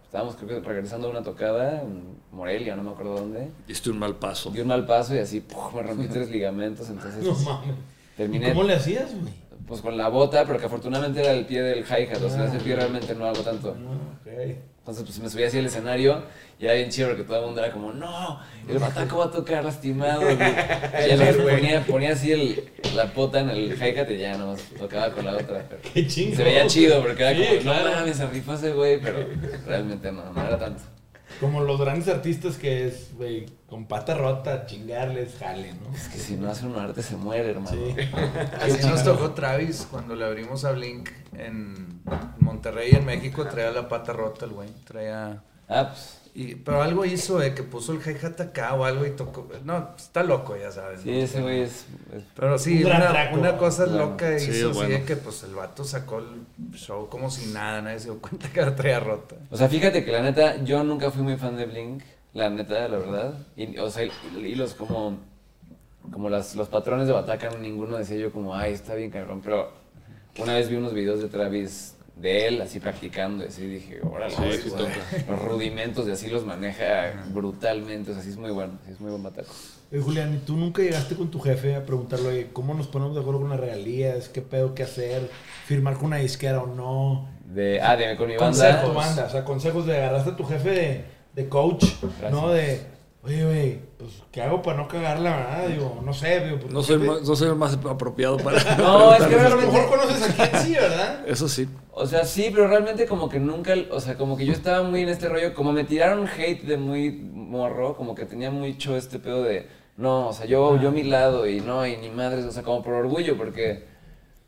Estábamos creo que regresando a una tocada en Morelia, no me acuerdo dónde. Diste un mal paso. Di un mal paso y así ¡puf! me rompí tres ligamentos, entonces No mames. ¿Y terminé ¿Cómo le hacías, güey? pues con la bota, pero que afortunadamente era el pie del hi-hat, o sea, ese pie realmente no hago tanto. Ah, ok. Entonces pues me subí así al escenario y era bien chido porque todo el mundo era como, no, el bataco va a tocar lastimado. güey". Y ya ponía, ponía así el, la pota en el hi-hat y ya nomás tocaba con la otra. pero Qué chingo. se veía chido porque era Sí, como, claro. no mames, se rifó ese güey, pero realmente no, no era tanto. Como los grandes artistas que es, güey, con pata rota, chingarles, jale, ¿no? Es que si no hace un arte se muere, hermano. Sí. Así nos tocó Travis cuando le abrimos a Blink en Monterrey, en México. Traía la pata rota el güey. Traía. Ah, pues Y, pero algo hizo de que puso el hi-hat acá o algo y tocó. No, está loco, ya sabes. sí, ¿no? ese güey es... es- Pero sí, Un una, una cosa Bueno, loca sí, hizo es así de bueno. que pues el vato sacó el show como si nada, nadie se dio cuenta que la traía rota. O sea, fíjate que la neta, yo nunca fui muy fan de Blink, la neta, la verdad. Y, o sea, y, y los como, como las, los patrones de Bataca, ninguno decía yo como, ay, está bien cabrón. Pero una vez vi unos videos de Travis, de él, así practicando, y así dije, órale, Sí, los rudimentos y así los maneja brutalmente. O sea, sí es muy bueno, sí es muy buen Bataco. Oye, Julián, ¿y tú nunca llegaste con tu jefe a preguntarle, oye, cómo nos ponemos de acuerdo con las regalías? ¿Qué pedo que hacer? ¿Firmar con una disquera o no? De, ah, de con mi banda. Consejos, banda. O sea, consejos de agarraste a tu jefe de, de coach, ¿no? De, oye, güey, pues, ¿qué hago para no cagarla, verdad? Digo, no sé, digo, pues, No soy, más, no soy el más apropiado para. No, es que a lo realmente... mejor conoces a quien sí, ¿verdad? Eso sí. O sea, sí, pero realmente como que nunca, o sea, como que yo estaba muy en este rollo, como me tiraron hate de muy morro, como que tenía mucho este pedo de, no, o sea, yo, yo a mi lado y no, y ni madres, o sea, como por orgullo, porque,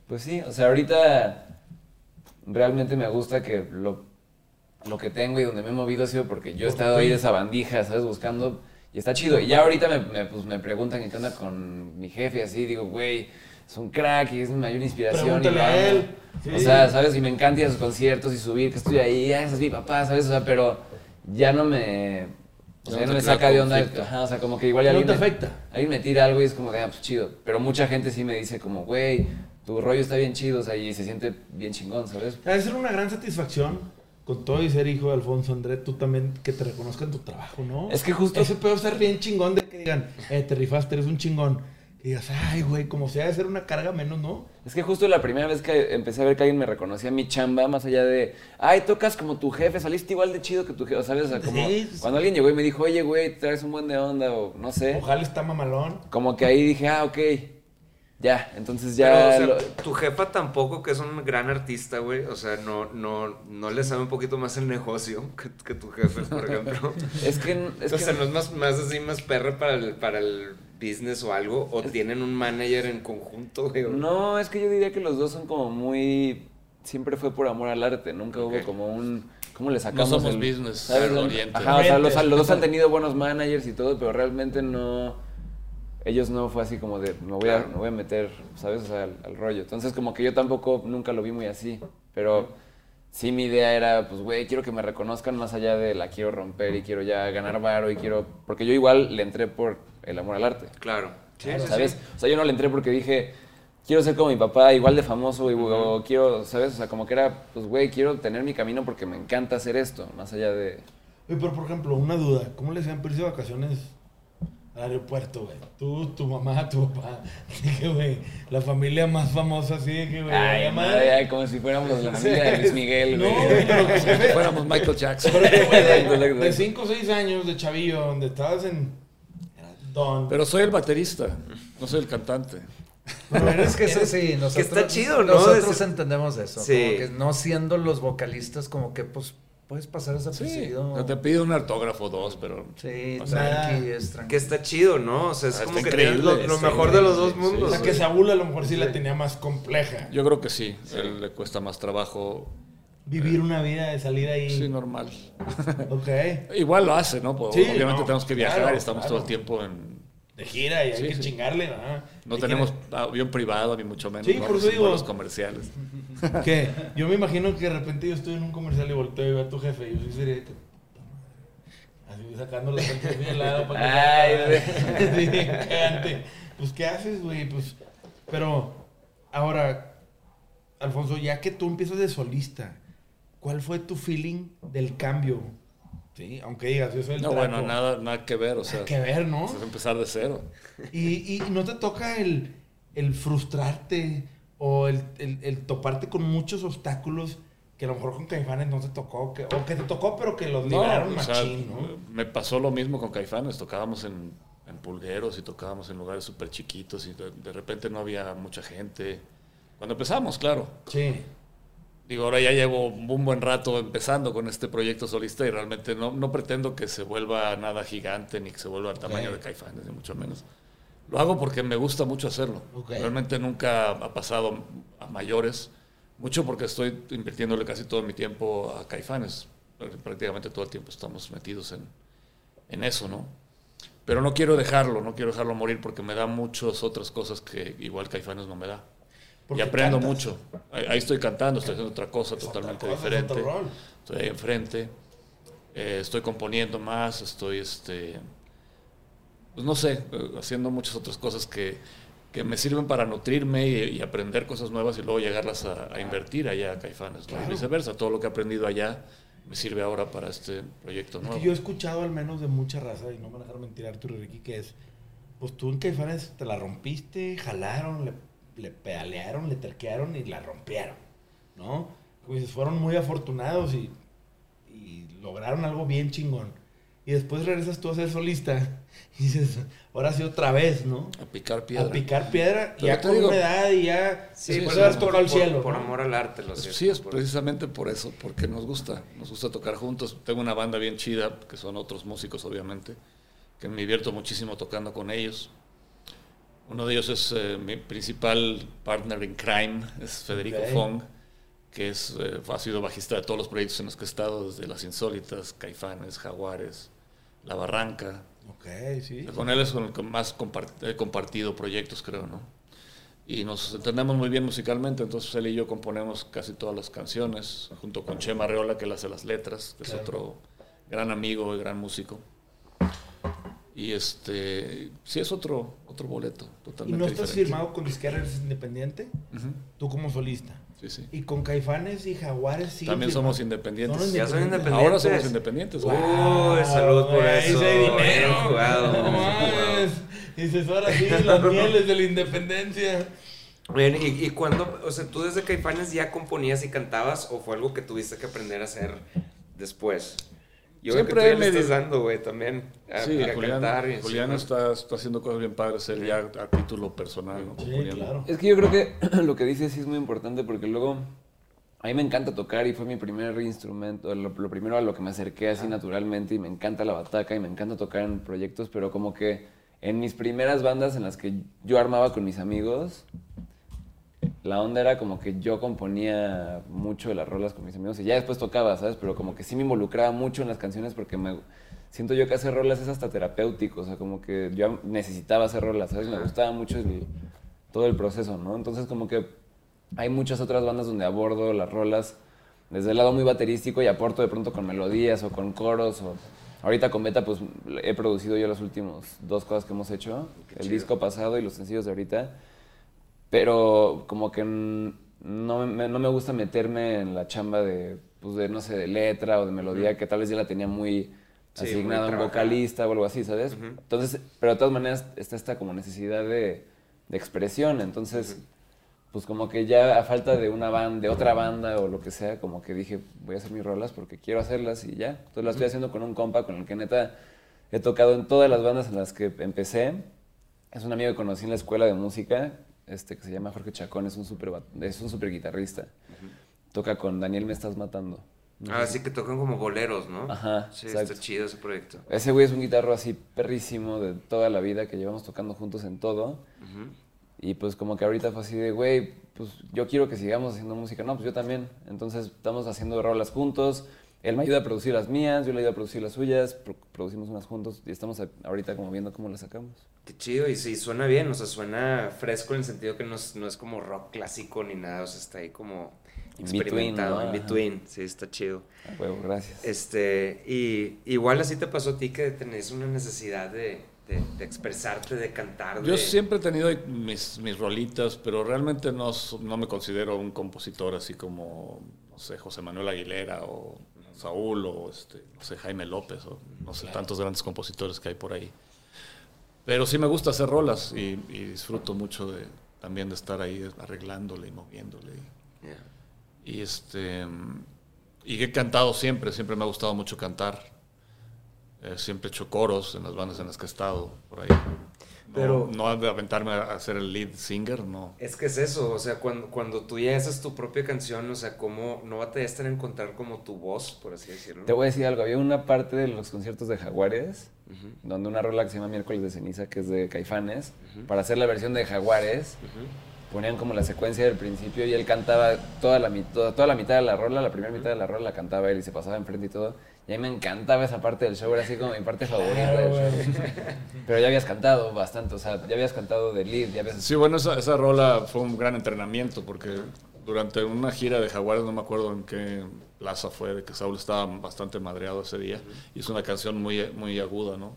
pues sí, o sea, ahorita realmente me gusta que lo, lo que tengo y donde me he movido ha sido porque yo he estado ahí de esa bandija, ¿sabes? Buscando, y está chido. Y ya ahorita me, me, pues, me preguntan qué onda con mi jefe, así, digo, güey, es un crack y es mi mayor inspiración. y a amo". él. Sí. O sea, ¿sabes? Y me encanta ir a sus conciertos y subir, que estoy ahí, ah, ese es mi papá, ¿sabes? O sea, pero ya no me... O sea, ya no no me saca de onda. Ajá, o sea, como que igual ya No alguien te me- afecta. Alguien me tira algo y es como que, ah, pues chido. Pero mucha gente sí me dice como, güey, tu rollo está bien chido, o sea, y se siente bien chingón, ¿sabes? Debe ser una gran satisfacción con todo y ser hijo de Alfonso André, tú también que te reconozcan tu trabajo, ¿no? Es que justo- Ese pedo estar bien chingón de que digan, eh, te rifaste, eres un chingón. Y digas, ay, güey, como sea de ser una carga menos, ¿no? Es que justo la primera vez que empecé a ver que alguien me reconocía mi chamba, más allá de, ay, tocas como tu jefe, saliste igual de chido que tu jefe, ¿sabes? O sea, como Sí, sí. cuando alguien llegó y me dijo, oye, güey, traes un buen de onda, o no sé. Ojalá está mamalón. Como que ahí dije, ah, ok, ya, entonces Pero, ya... o sea, lo- tu jefa tampoco, que es un gran artista, güey. O sea, no, no, no le sabe un poquito más el negocio que, que tu jefe, por ejemplo. Es que... Es o sea, que no es más, más así, más perra para el, para el business o algo. O tienen un manager en conjunto, güey. no, es que yo diría que los dos son como muy... Siempre fue por amor al arte, nunca hubo como un... ¿Cómo le sacamos somos el- business ¿sabes? Ajá, o sea, los dos han tenido buenos managers y todo, pero realmente no... Ellos no fue así como de, me voy a, me voy a meter, ¿sabes? O sea, al, al rollo. Entonces, como que yo tampoco nunca lo vi muy así. Pero sí mi idea era, pues, güey, quiero que me reconozcan más allá de la quiero romper y quiero ya ganar varo y quiero... Porque yo igual le entré por el amor al arte. Claro. Sí, sí, sí. ¿Sabes? O sea, yo no le entré porque dije, quiero ser como mi papá, igual de famoso, y, o quiero, ¿sabes? O sea, como que era, pues, güey, quiero tener mi camino porque me encanta hacer esto, más allá de... Oye, pero por ejemplo, una duda. ¿Cómo le hacían para irse de vacaciones al aeropuerto, güey? Tú, tu mamá, tu papá. Dije, güey, la familia más famosa, así de que, güey. Ay, madre, ay, como si fuéramos la familia de Luis Miguel, No, güey. pero que Si fuéramos Michael Jackson. Pero que, güey, de- Exacto, de exacto. 5 o 6 años de chavillo, donde estabas en. Don. Pero soy el baterista, no soy el cantante. Pero Es que eso sí, nosotros, está chido, ¿no? Nosotros entendemos eso. Sí. Como que no siendo los vocalistas, como que pues puedes pasar Sí, desapercibido. te pido un autógrafo o dos, pero... Sí, o sea, tranqui, es tranqui. Que está chido, ¿no? O sea, es Ah, como que tienes lo, increíble, lo mejor de los dos increíble, sí. o mundos. sea, que. Saúl a lo mejor sí la tenía más compleja. Yo creo que sí, él le cuesta más trabajo, Vivir una vida de salir ahí. sí, normal. Ok. Igual lo hace, ¿no? Pues, Sí, Obviamente no, tenemos que viajar claro, y estamos claro. todo el tiempo en... De gira y hay Sí, que sí. chingarle, ¿verdad? No Hay tenemos que- avión privado, ni mucho menos. Sí, ¿no? por eso Los digo. vuelos comerciales. Que yo me imagino que de repente yo estoy en un comercial y volteo y veo a tu jefe y yo sí sería de que, Así sacando la gente de lado para que Ay. Sí. Pues, ¿qué haces, güey? Pues, pero, ahora, Alfonso, ya que tú empiezas de solista, ¿cuál fue tu feeling del cambio? Sí, aunque digas, yo soy el No, bueno, nada, nada que ver, o sea, Nada que ver, ¿no? es empezar de cero. Y, y no te toca el, el frustrarte o el, el- el toparte con muchos obstáculos que a lo mejor con Caifanes no te tocó, que, o que te tocó, pero que los libraron o sea, machín, ¿no? me pasó lo mismo con Caifanes, tocábamos en, en pulgueros y tocábamos en lugares súper chiquitos y de, de repente no había mucha gente. Cuando empezamos, claro. Sí. Digo, ahora ya llevo un buen rato empezando con este proyecto solista y realmente no, no pretendo que se vuelva nada gigante ni que se vuelva al tamaño de Caifanes, ni mucho menos. Lo hago porque me gusta mucho hacerlo. Realmente nunca ha pasado a mayores, mucho porque estoy invirtiéndole casi todo mi tiempo a Caifanes. Prácticamente todo el tiempo estamos metidos en, en eso, ¿no? Pero no quiero dejarlo, no quiero dejarlo morir porque me da muchas otras cosas que igual Caifanes no me da. Y aprendo cantas. mucho. Ahí, ahí estoy cantando, estoy haciendo otra cosa Es otra totalmente cosa, es diferente. Estoy ahí enfrente. eh, estoy componiendo más, estoy, este, pues no sé, eh, haciendo muchas otras cosas que, que me sirven para nutrirme y, y aprender cosas nuevas y luego llegarlas a, a invertir allá a Caifanes. ¿no? Y viceversa, todo lo que he aprendido allá me sirve ahora para este proyecto Es nuevo. que yo he escuchado al menos de mucha raza, y no me van a dejar mentir Arturo Ricky, que es, pues tú en Caifanes te la rompiste, jalaron, le, le pedalearon, le terquearon y la rompieron, ¿no? Pues fueron muy afortunados y, y lograron algo bien chingón. Y después regresas tú a ser solista y dices, ahora sí otra vez, ¿no? A picar piedra. A picar piedra, Pero ya con digo- una edad y ya Sí, pues haber por, tocado el por- cielo. por ¿no? amor al arte, lo Pues sí, es por- precisamente por eso, porque nos gusta, nos gusta tocar juntos. Tengo una banda bien chida, que son otros músicos obviamente, que me divierto muchísimo tocando con ellos. Uno de ellos es eh, mi principal partner in crime, es Federico. Fong, que es, eh, ha sido bajista de todos los proyectos en los que he estado, desde Las Insólitas, Caifanes, Jaguares, La Barranca. Ok, sí. Con él es con el que más compart- he compartido proyectos, creo, ¿no? Y nos entendemos muy bien musicalmente, entonces él y yo componemos casi todas las canciones, junto con Chema Arreola, que él hace las letras, que Claro. es otro gran amigo y gran músico. Y este, sí es otro, otro boleto, ¿Y totalmente no estás diferente. firmado con disquera, eres independiente? Tú como solista. Sí, sí. Y con Caifanes y Jaguares sí. También somos independientes. Ya son independientes. Ahora somos independientes. güey. Uy, salud por eso. ese dinero. Bien jugado, No mames. Dices, ahora sí, las mieles de la independencia. Bien, ¿y, y cuándo, o sea, tú desde Caifanes ya componías y cantabas o fue algo que tuviste que aprender a hacer después? Yo creo que Siempre tú ya le estás dando, güey, también. A, Sí, a Julián, cantar. y- Julián está, está haciendo cosas bien padres, él ya a título personal. ¿no? Sí, Julián. claro. Es que yo creo que lo que dices sí es muy importante porque luego a mí me encanta tocar y fue mi primer instrumento, lo, lo primero a lo que me acerqué así naturalmente y me encanta la bataca y me encanta tocar en proyectos, pero como que en mis primeras bandas en las que yo armaba con mis amigos, la onda era como que yo componía mucho de las rolas con mis amigos y ya después tocaba, ¿sabes? Pero como que sí me involucraba mucho en las canciones porque me siento yo que hacer rolas es hasta terapéutico, o sea, como que yo necesitaba hacer rolas, ¿sabes? Me gustaba mucho el- todo el proceso, ¿no? Entonces como que hay muchas otras bandas donde abordo las rolas desde el lado muy baterístico y aporto de pronto con melodías o con coros o ahorita con Beta pues he producido yo las últimas dos cosas que hemos hecho, el disco pasado y los sencillos de ahorita, pero como que no me, no me gusta meterme en la chamba de, pues de, no sé, de letra o de melodía, que tal vez ya la tenía muy Sí, asignada a un vocalista o algo así, ¿sabes? Entonces, pero de todas maneras está esta como necesidad de, de expresión, entonces, pues como que ya a falta de una banda, de otra banda o lo que sea, como que dije, voy a hacer mis rolas porque quiero hacerlas y ya. Entonces las estoy haciendo con un compa con el que neta he tocado en todas las bandas en las que empecé. Es un amigo que conocí en la escuela de música, este, que se llama Jorge Chacón, es un super, es un super guitarrista. Toca con Daniel Me Estás Matando. No Ah, sí que tocan como boleros, ¿no? Ajá, Sí, exacto. está chido ese proyecto. Ese güey es un guitarro así perrísimo de toda la vida que llevamos tocando juntos en todo. Y pues como que ahorita fue así de, güey, pues yo quiero que sigamos haciendo música. No, pues yo también. Entonces estamos haciendo rolas juntos. Él me ayuda a producir las mías, yo le ayudo a producir las suyas, pro- producimos unas juntos y estamos ahorita como viendo cómo las sacamos. Qué chido, y sí, suena bien, o sea, suena fresco en el sentido que no es, no es como rock clásico ni nada, o sea, está ahí como In between, experimentado, ¿no? in between, sí, está chido. A huevo, gracias. Este, y igual así te pasó a ti que tenés una necesidad de, de, de expresarte, de cantar. Yo de- siempre he tenido mis, mis rolitas, pero realmente no, no me considero un compositor así como, no sé, José Manuel Aguilera o Saúl o este, no sé, Jaime López o no sé, tantos grandes compositores que hay por ahí. Pero sí me gusta hacer rolas y, y disfruto mucho de, también de estar ahí arreglándole y moviéndole. Y este y he cantado siempre, siempre me ha gustado mucho cantar. Eh, siempre he hecho coros en las bandas en las que he estado por ahí. No, Pero- no de aventarme a a ser el lead singer, no. Es que es eso, o sea, cuando, cuando tú ya haces tu propia canción, o sea, cómo no batallaste en encontrar como tu voz, por así decirlo. Te voy a decir algo, había una parte de los conciertos de Jaguares, donde una rola que se llama Miércoles de Ceniza, que es de Caifanes, para hacer la versión de Jaguares, ponían como la secuencia del principio y él cantaba toda la, toda, toda la mitad de la rola, la primera mitad de la rola la cantaba él y se pasaba enfrente y todo. Y a mí me encantaba esa parte del show, era así como mi parte favorita del show. Pero ya habías cantado bastante, o sea, ya habías cantado de lead, ya habías... Sí, bueno, esa, esa rola fue un gran entrenamiento porque durante una gira de Jaguares, no me acuerdo en qué plaza fue, de que Saúl estaba bastante madreado ese día, y es una canción muy, muy aguda, ¿no?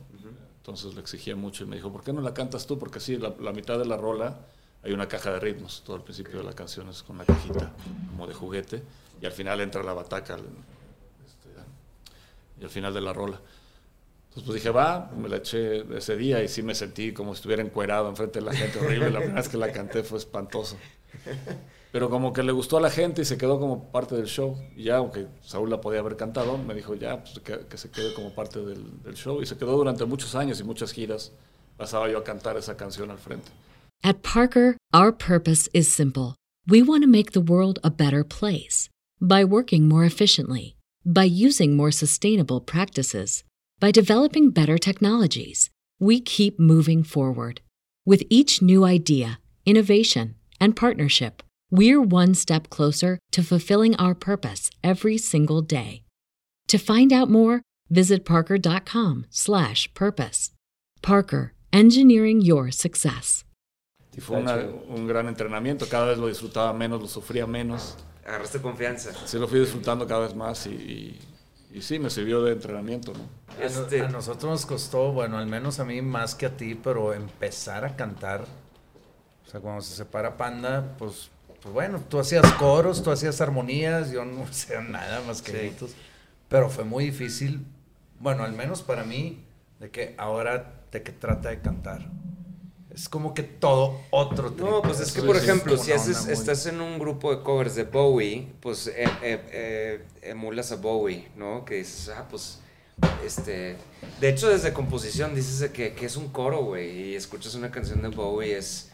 Entonces le exigía mucho y me dijo, ¿por qué no la cantas tú? Porque sí, la, la mitad de la rola hay una caja de ritmos, todo el principio de la canción es con una cajita como de juguete, y al final entra la bataca, y al final de la rola. Entonces pues dije, va, me la eché ese día y sí me sentí como si estuviera encuerado enfrente de la gente, horrible. La primera vez que la canté fue espantoso. Pero como que le gustó a la gente y se quedó como parte del show. Y ya, aunque Saúl la podía haber cantado, me dijo ya, pues que, que se quede como parte del, del show. Y se quedó durante muchos años y muchas giras. Pasaba yo a cantar esa canción al frente. At Parker, our purpose is simple. We want to make the world a better place by working more efficiently, by using more sustainable practices, by developing better technologies. We keep moving forward. With each new idea, innovation, and partnership, we're one step closer to fulfilling our purpose every single day. To find out more, visit parker.com/purpose. Parker, engineering your success. Y fue una- un gran entrenamiento. Cada vez lo disfrutaba menos, lo sufría menos. Agarraste confianza. Así lo fui disfrutando cada vez más y, y, y sí, me sirvió de entrenamiento. ¿no? Este- a nosotros nos costó, bueno, al menos a mí más que a ti, pero empezar a cantar. O sea, cuando se separa Panda, pues pues bueno, tú hacías coros, tú hacías armonías, yo no sé nada más que Sí. gritos. Pero fue muy difícil, bueno, al menos para mí, de que ahora de que trata de cantar. Es como que todo otro trip. No, pues es que, por es ejemplo, si haces, muy- estás en un grupo de covers de Bowie, pues eh, eh, eh, emulas a Bowie, ¿no? Que dices, ah, pues, este... De hecho, desde composición dices que, que es un coro, güey, y escuchas una canción de Bowie, es...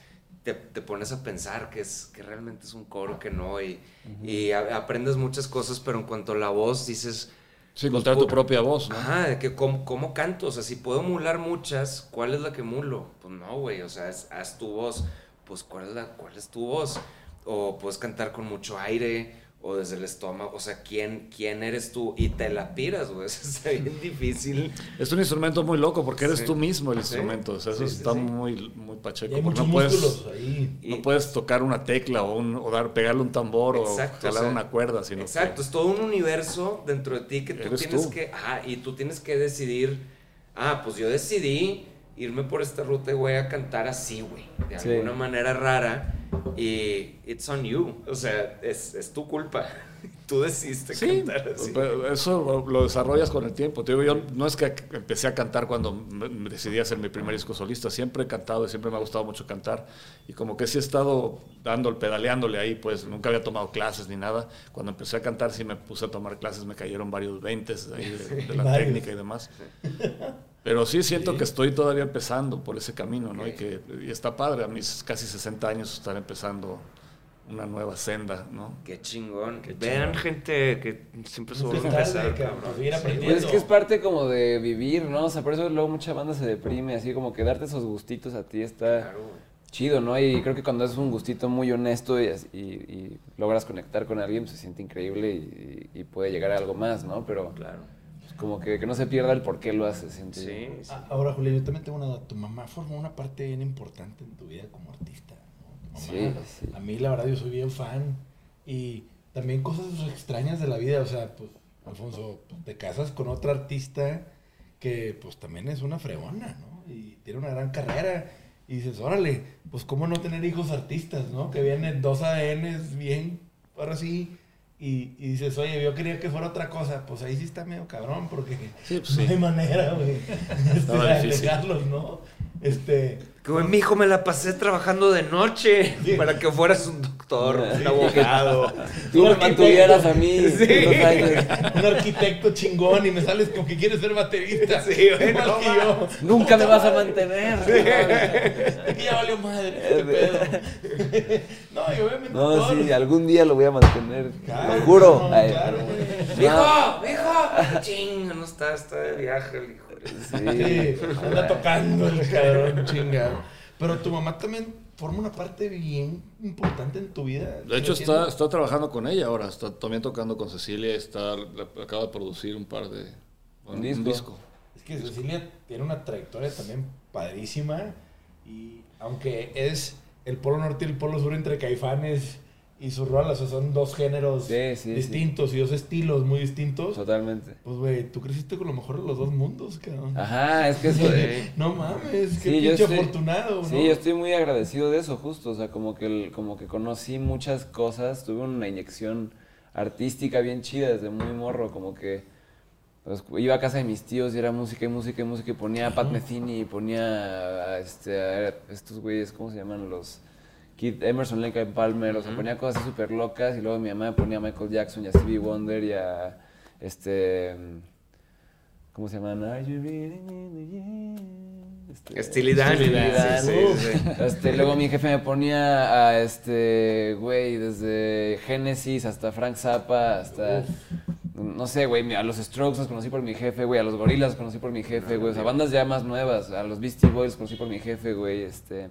Te, te pones a pensar que, es, que realmente es un coro, que no, y, y a- aprendes muchas cosas, pero en cuanto a la voz, dices... Sí, encontrar tu propia voz, ¿no? Ajá, de que cómo, cómo canto, o sea, si puedo emular muchas, ¿cuál es la que emulo? Pues no, güey, o sea, es- haz tu voz, pues ¿cuál es, la, ¿cuál es tu voz? O puedes cantar con mucho aire, o desde el estómago, o sea, ¿quién, quién eres tú? Y te la piras, güey, eso está bien difícil. Es un instrumento muy loco porque eres Sí. tú mismo el instrumento. O sea, eso Sí, sí, está sí. muy, muy pacheco. hay porque no puedes, ahí. Y- no puedes tocar una tecla o, un- o dar, pegarle un tambor Exacto, o jalar o sea, una cuerda, sino Exacto, que es todo un universo dentro de ti que tú tienes tú. que, ajá, y tú tienes que decidir, ah, pues yo decidí irme por esta ruta y voy a cantar así, güey, de Sí. alguna manera rara y it's on you, o sea, es, es tu culpa, tú decidiste Sí, cantar así. pero eso lo, desarrollas con el tiempo. Te digo, yo no es que empecé a cantar cuando me- decidí hacer mi primer disco solista. Siempre he cantado y siempre me ha gustado mucho cantar. Y como que sí he estado dando, pedaleándole ahí, pues nunca había tomado clases ni nada. Cuando empecé a cantar sí me puse a tomar clases, me cayeron varios veintes de, de la técnica y demás. Pero sí siento que estoy todavía empezando por ese camino, ¿no? Y que y está padre a mis casi 60 años estar empezando una nueva senda, ¿no? Qué chingón. Vean gente que siempre se vuelve a empezar, cabrón. Pues es que es parte como de vivir, ¿no? O sea, por eso luego mucha banda se deprime, así como que darte esos gustitos a ti está Claro, chido, ¿no? Y creo que cuando es un gustito muy honesto y, y- y logras conectar con alguien, pues se siente increíble y, y puede llegar a algo más, ¿no? Pero Claro. Como que, que no se pierda el por qué lo haces. Sí, sí. Ah, Ahora, Julio, yo también tengo una duda. Tu mamá formó una parte bien importante en tu vida como artista. ¿no? Tu mamá, Sí, sí. A mí, la verdad, yo soy bien fan. Y también cosas extrañas de la vida. O sea, pues, Alfonso, pues, te casas con otra artista que, pues, también es una fregona, ¿no? Y tiene una gran carrera. Y dices, órale, pues, ¿cómo no tener hijos artistas, no? Que vienen dos ADNs bien, ahora sí. Y, y dices, oye, yo quería que fuera otra cosa. Pues ahí sí está medio cabrón, porque Sí, pues no sí. hay manera, güey, este, de ¿no? Este, Que, güey, mi hijo me la pasé trabajando de noche para que fueras un doctor, un abogado. Tú me mantuvieras a mí Sí. un arquitecto chingón y me sales con que quieres ser baterista. Sí, güey, Igual no que yo. Nunca me vas a mantener. Aquí ya valió madre este pedo. no, y obviamente No, todo sí, algo día lo voy a mantener. Claro, lo juro. no, claro, güey. ¡Hijo! ¡Hijo! Chinga, no está, está de viaje el hijo. Sí, anda tocando el cabrón chingado. Pero tu mamá también forma una parte bien importante en tu vida. De hecho, está, está trabajando con ella ahora, está también tocando con Cecilia, está, acaba de producir un par de... Un disco. Es que Cecilia tiene una trayectoria también padrísima y aunque es el polo norte y el polo sur entre caifanes y sus rolas, o sea, son dos géneros Sí, sí, distintos y dos estilos muy distintos. Totalmente. Pues, güey, tú creciste con lo mejor de los dos mundos, cabrón. Ajá, es que eso. No mames, qué pinche estoy- afortunado, ¿no? Sí, yo estoy muy agradecido de eso, justo. O sea, como que, como que conocí muchas cosas. Tuve una inyección artística bien chida desde muy morro. Como que pues, iba a casa de mis tíos y era música y música y música. Y ponía a Pat Metheny y ponía a, este, a estos güeyes, ¿cómo se llaman? Los Kid Emerson, and Palmer. O sea, ponía cosas súper locas. Y luego mi mamá me ponía a Michael Jackson y a Stevie Wonder y a este. ¿Cómo se llaman? Are you? Este, Steely Dan. Steely Dan. Sí, sí, sí. Este, luego mi jefe me ponía a este, güey, desde Genesis hasta Frank Zappa, hasta, no sé, güey, a los Strokes los conocí por mi jefe, güey, a los Gorillaz los conocí por mi jefe, güey, o sea, bandas ya más nuevas, a los Beastie Boys los conocí por mi jefe, güey, este,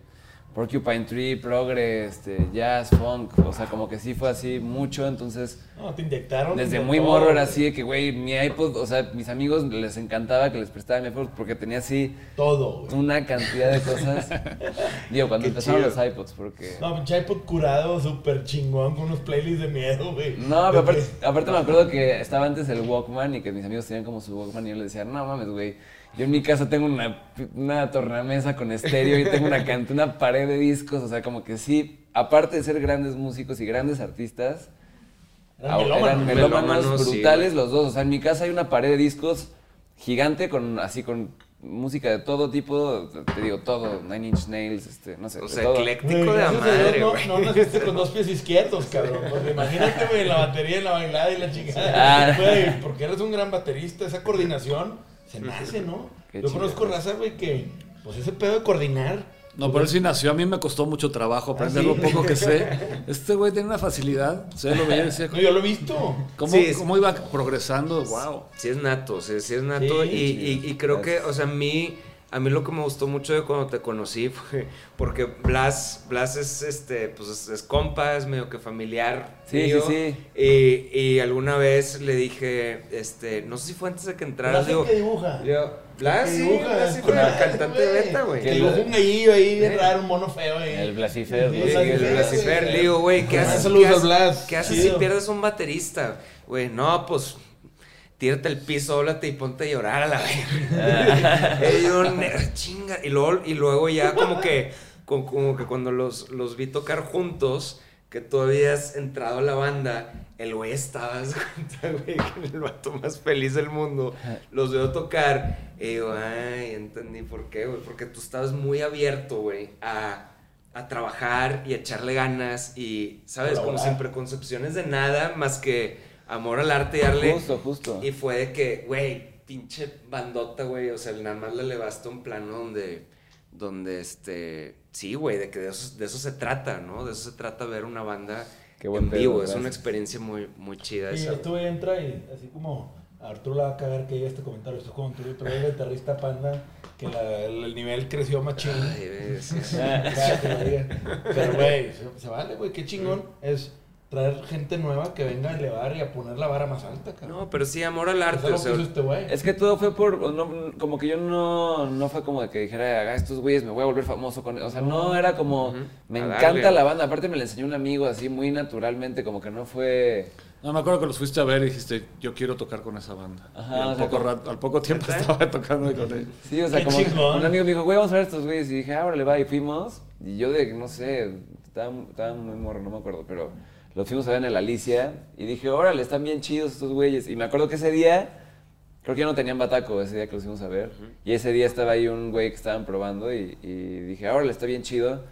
Porcupine Tree, Progress, este, Jazz, Funk, o sea, como que sí fue así mucho, entonces... No, te inyectaron. Desde de muy morro era así de que, güey, mi iPod, o sea, mis amigos les encantaba que les prestara mi iPod porque tenía así Todo, güey. una cantidad de cosas. Digo, cuando Qué empezaron chido. los iPods, porque... No, pinche iPod curado, súper chingón, con unos playlists de miedo, güey. No, pero aparte, aparte me acuerdo que estaba antes el Walkman y que mis amigos tenían como su Walkman y yo les decía, no mames, güey. Yo en mi casa tengo una, una tornamesa con estéreo y tengo una, una pared de discos, o sea, como que sí, aparte de ser grandes músicos y grandes artistas, Eran ah, melómanos. eran melómanos Melómanos, brutales los dos. O sea, en mi casa hay una pared de discos gigante con así con música de todo tipo, te digo todo, Nine Inch Nails, este, no sé, O de sea, todo. ecléctico de la madre, no, no naciste con dos pies izquierdos, cabrón. Porque imagínate, güey, la batería en la bailada y la Ah. chingada. Güey, porque eres un gran baterista, esa coordinación se nace, ¿no? Qué Yo conozco raza, güey, que pues ese pedo de coordinar. No, pero él sí nació. A mí me costó mucho trabajo aprender ¿Ah, sí? lo poco que sé. Este güey tiene una facilidad. O sea, lo veía y decía, No, yo lo he visto. ¿cómo, Sí, es- cómo iba progresando? ¡Wow! Sí es nato, sí, sí es nato. Sí, y, y- y creo que, o sea, a mí, a mí lo que me gustó mucho de cuando te conocí fue porque Blas, Blas es, este, pues es, es compa, es medio que familiar. Sí, mío, sí, Y, y alguna vez le dije, este, no sé si fue antes de que entraras, Blas digo, que dibuja. yo, Blas, Que sí, dibuja, Blas sí fue el cantante de beta, güey. Que dibuja un gallillo ahí bien Eh. raro, un mono feo ahí. El Blasifer, Sí. Sí, Sí, el sí, Blasifer, sí. le digo, güey, ¿qué haces? saludos ¿Qué al haces- Blas, ¿Qué haces si pierdes un baterista? Güey, no, pues tírate el piso, óblate y ponte a llorar a la verga. Y yo, "Ne- chinga. Y luego, y luego ya como que, como que cuando los, los vi tocar juntos, que tú habías entrado a la banda, el güey estaba, cuenta, güey, que el vato más feliz del mundo. Los veo tocar y digo, ay, entendí por qué, güey. Porque tú estabas muy abierto, güey, a, a trabajar y a echarle ganas y, ¿sabes? Como sin preconcepciones de nada más que amor al arte y darle. Justo, justo. Y fue de que, güey, pinche bandota, güey. O sea, nada más le elevaste a un plano donde, donde este, sí, güey, de que de eso, de eso se trata, ¿no? De eso se trata ver una banda Qué buen en pedo, vivo. Es una experiencia muy, muy chida Y esa. güey entra y así como a Arturo le va a cagar que diga este comentario. Esto es como tú, pero el guitarrista panda, que la- el, el nivel creció. Ay, sí, sí. Ya, que lo diga. Pero, güey, se, se vale, güey. Qué chingón es traer gente nueva que venga a elevar y a poner la vara más alta, cabrón. No, pero sí, amor al Es arte. algo O sea, que hizo este güey. Es que todo fue por, no, como que yo no, no fue como de que dijera, "Ah, estos güeyes me voy a volver famoso con, o sea, no era como, me A encanta darle. la banda, aparte me la enseñó un amigo así muy naturalmente, como que no fue, No, me acuerdo que los fuiste a ver y dijiste, yo quiero tocar con esa banda. Ajá, Y al, o sea, poco como- rato- al poco tiempo estaba tocando con ellos. sí, o sea, Qué como chingón. un amigo me dijo, güey, vamos a ver estos güeyes, y dije, ah, órale, va, y fuimos, y yo de, no sé, estaba, estaba muy morro, no me acuerdo, pero los fuimos a ver en el Alicia, y dije, órale, están bien chidos estos güeyes, y me acuerdo que ese día, creo que ya no tenían bataco ese día que los fuimos a ver, y ese día estaba ahí un güey que estaban probando, y, y dije, órale, está bien chido,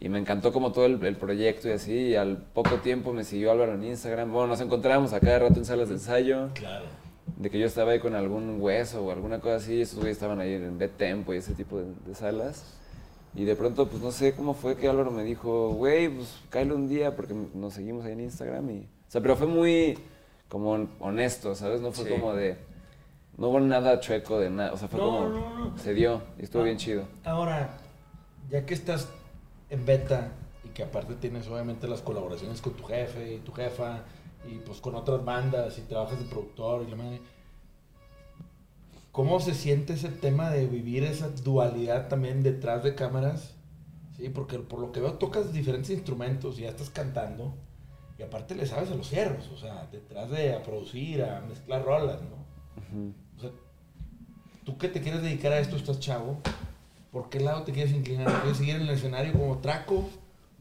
y me encantó como todo el, el proyecto y así, y al poco tiempo me siguió Álvaro en Instagram, bueno, nos encontrábamos a cada rato en salas de ensayo, Claro. de que yo estaba ahí con algún hueso o alguna cosa así, esos güeyes estaban ahí en B-Tempo y ese tipo de, de salas. Y de pronto, pues no sé cómo fue que Álvaro me dijo, güey, pues cállate un día porque nos seguimos ahí en Instagram. Y, o sea, pero fue muy como honesto, ¿sabes? No fue Sí. como de, no hubo nada chueco de nada, o sea, fue No, como, no, no. se dio y estuvo Ah. bien chido. Ahora, ya que estás en beta y que aparte tienes obviamente las colaboraciones con tu jefe y tu jefa y pues con otras bandas y trabajas de productor y la madre, ¿cómo se siente ese tema de vivir esa dualidad también detrás de cámaras? Sí, porque por lo que veo tocas diferentes instrumentos y ya estás cantando y aparte le sabes a los cierros, o sea, detrás de a producir, a mezclar rolas, ¿no? O sea, tú que te quieres dedicar a esto, estás chavo, ¿por qué lado te quieres inclinar? ¿Quieres seguir en el escenario como traco?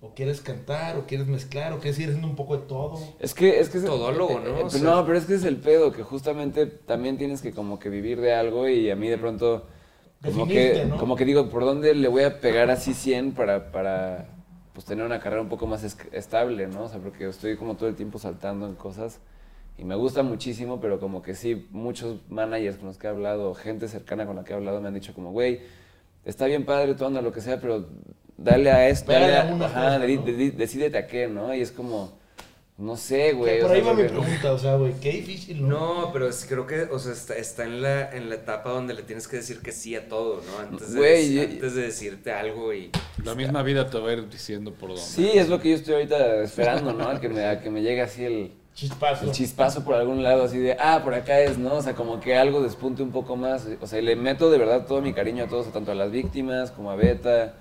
¿O quieres cantar? ¿O quieres mezclar? ¿O quieres seguir haciendo un poco de todo? Es que es que es- Todólogo, ¿no? eh, O eh, sea- no, pero es que es el pedo, que justamente también tienes que como que vivir de algo y a mí de pronto como que ¿no? como que digo, ¿por dónde le voy a pegar así 100 para para pues tener una carrera un poco más es- estable, ¿no? O sea, porque estoy como todo el tiempo saltando en cosas y me gusta muchísimo, pero como que sí, muchos managers con los que he hablado, gente cercana con la que he hablado me han dicho como, güey, está bien padre tu onda, lo que sea, pero dale a esto, dale a una ajá, cosa, de- ¿no? de- decídete a qué, ¿no? Y es como, no sé, güey. Por ahí sea, va mi pregunta, o sea, güey, qué difícil, ¿no? No, pero es- creo que, o sea, está, está en, la, en la etapa donde le tienes que decir que sí a todo, ¿no? Antes de, Güey, antes de decirte algo y... La misma vida te va a ir diciendo por dónde. Sí, es lo que yo estoy ahorita esperando, ¿no? A que me, a que me llegue así el, Chispazo. el chispazo por algún lado, así de, ah, por acá es, ¿no? O sea, como que algo despunte un poco más. O sea, le meto de verdad todo mi cariño a todos, tanto a las víctimas como a Beta.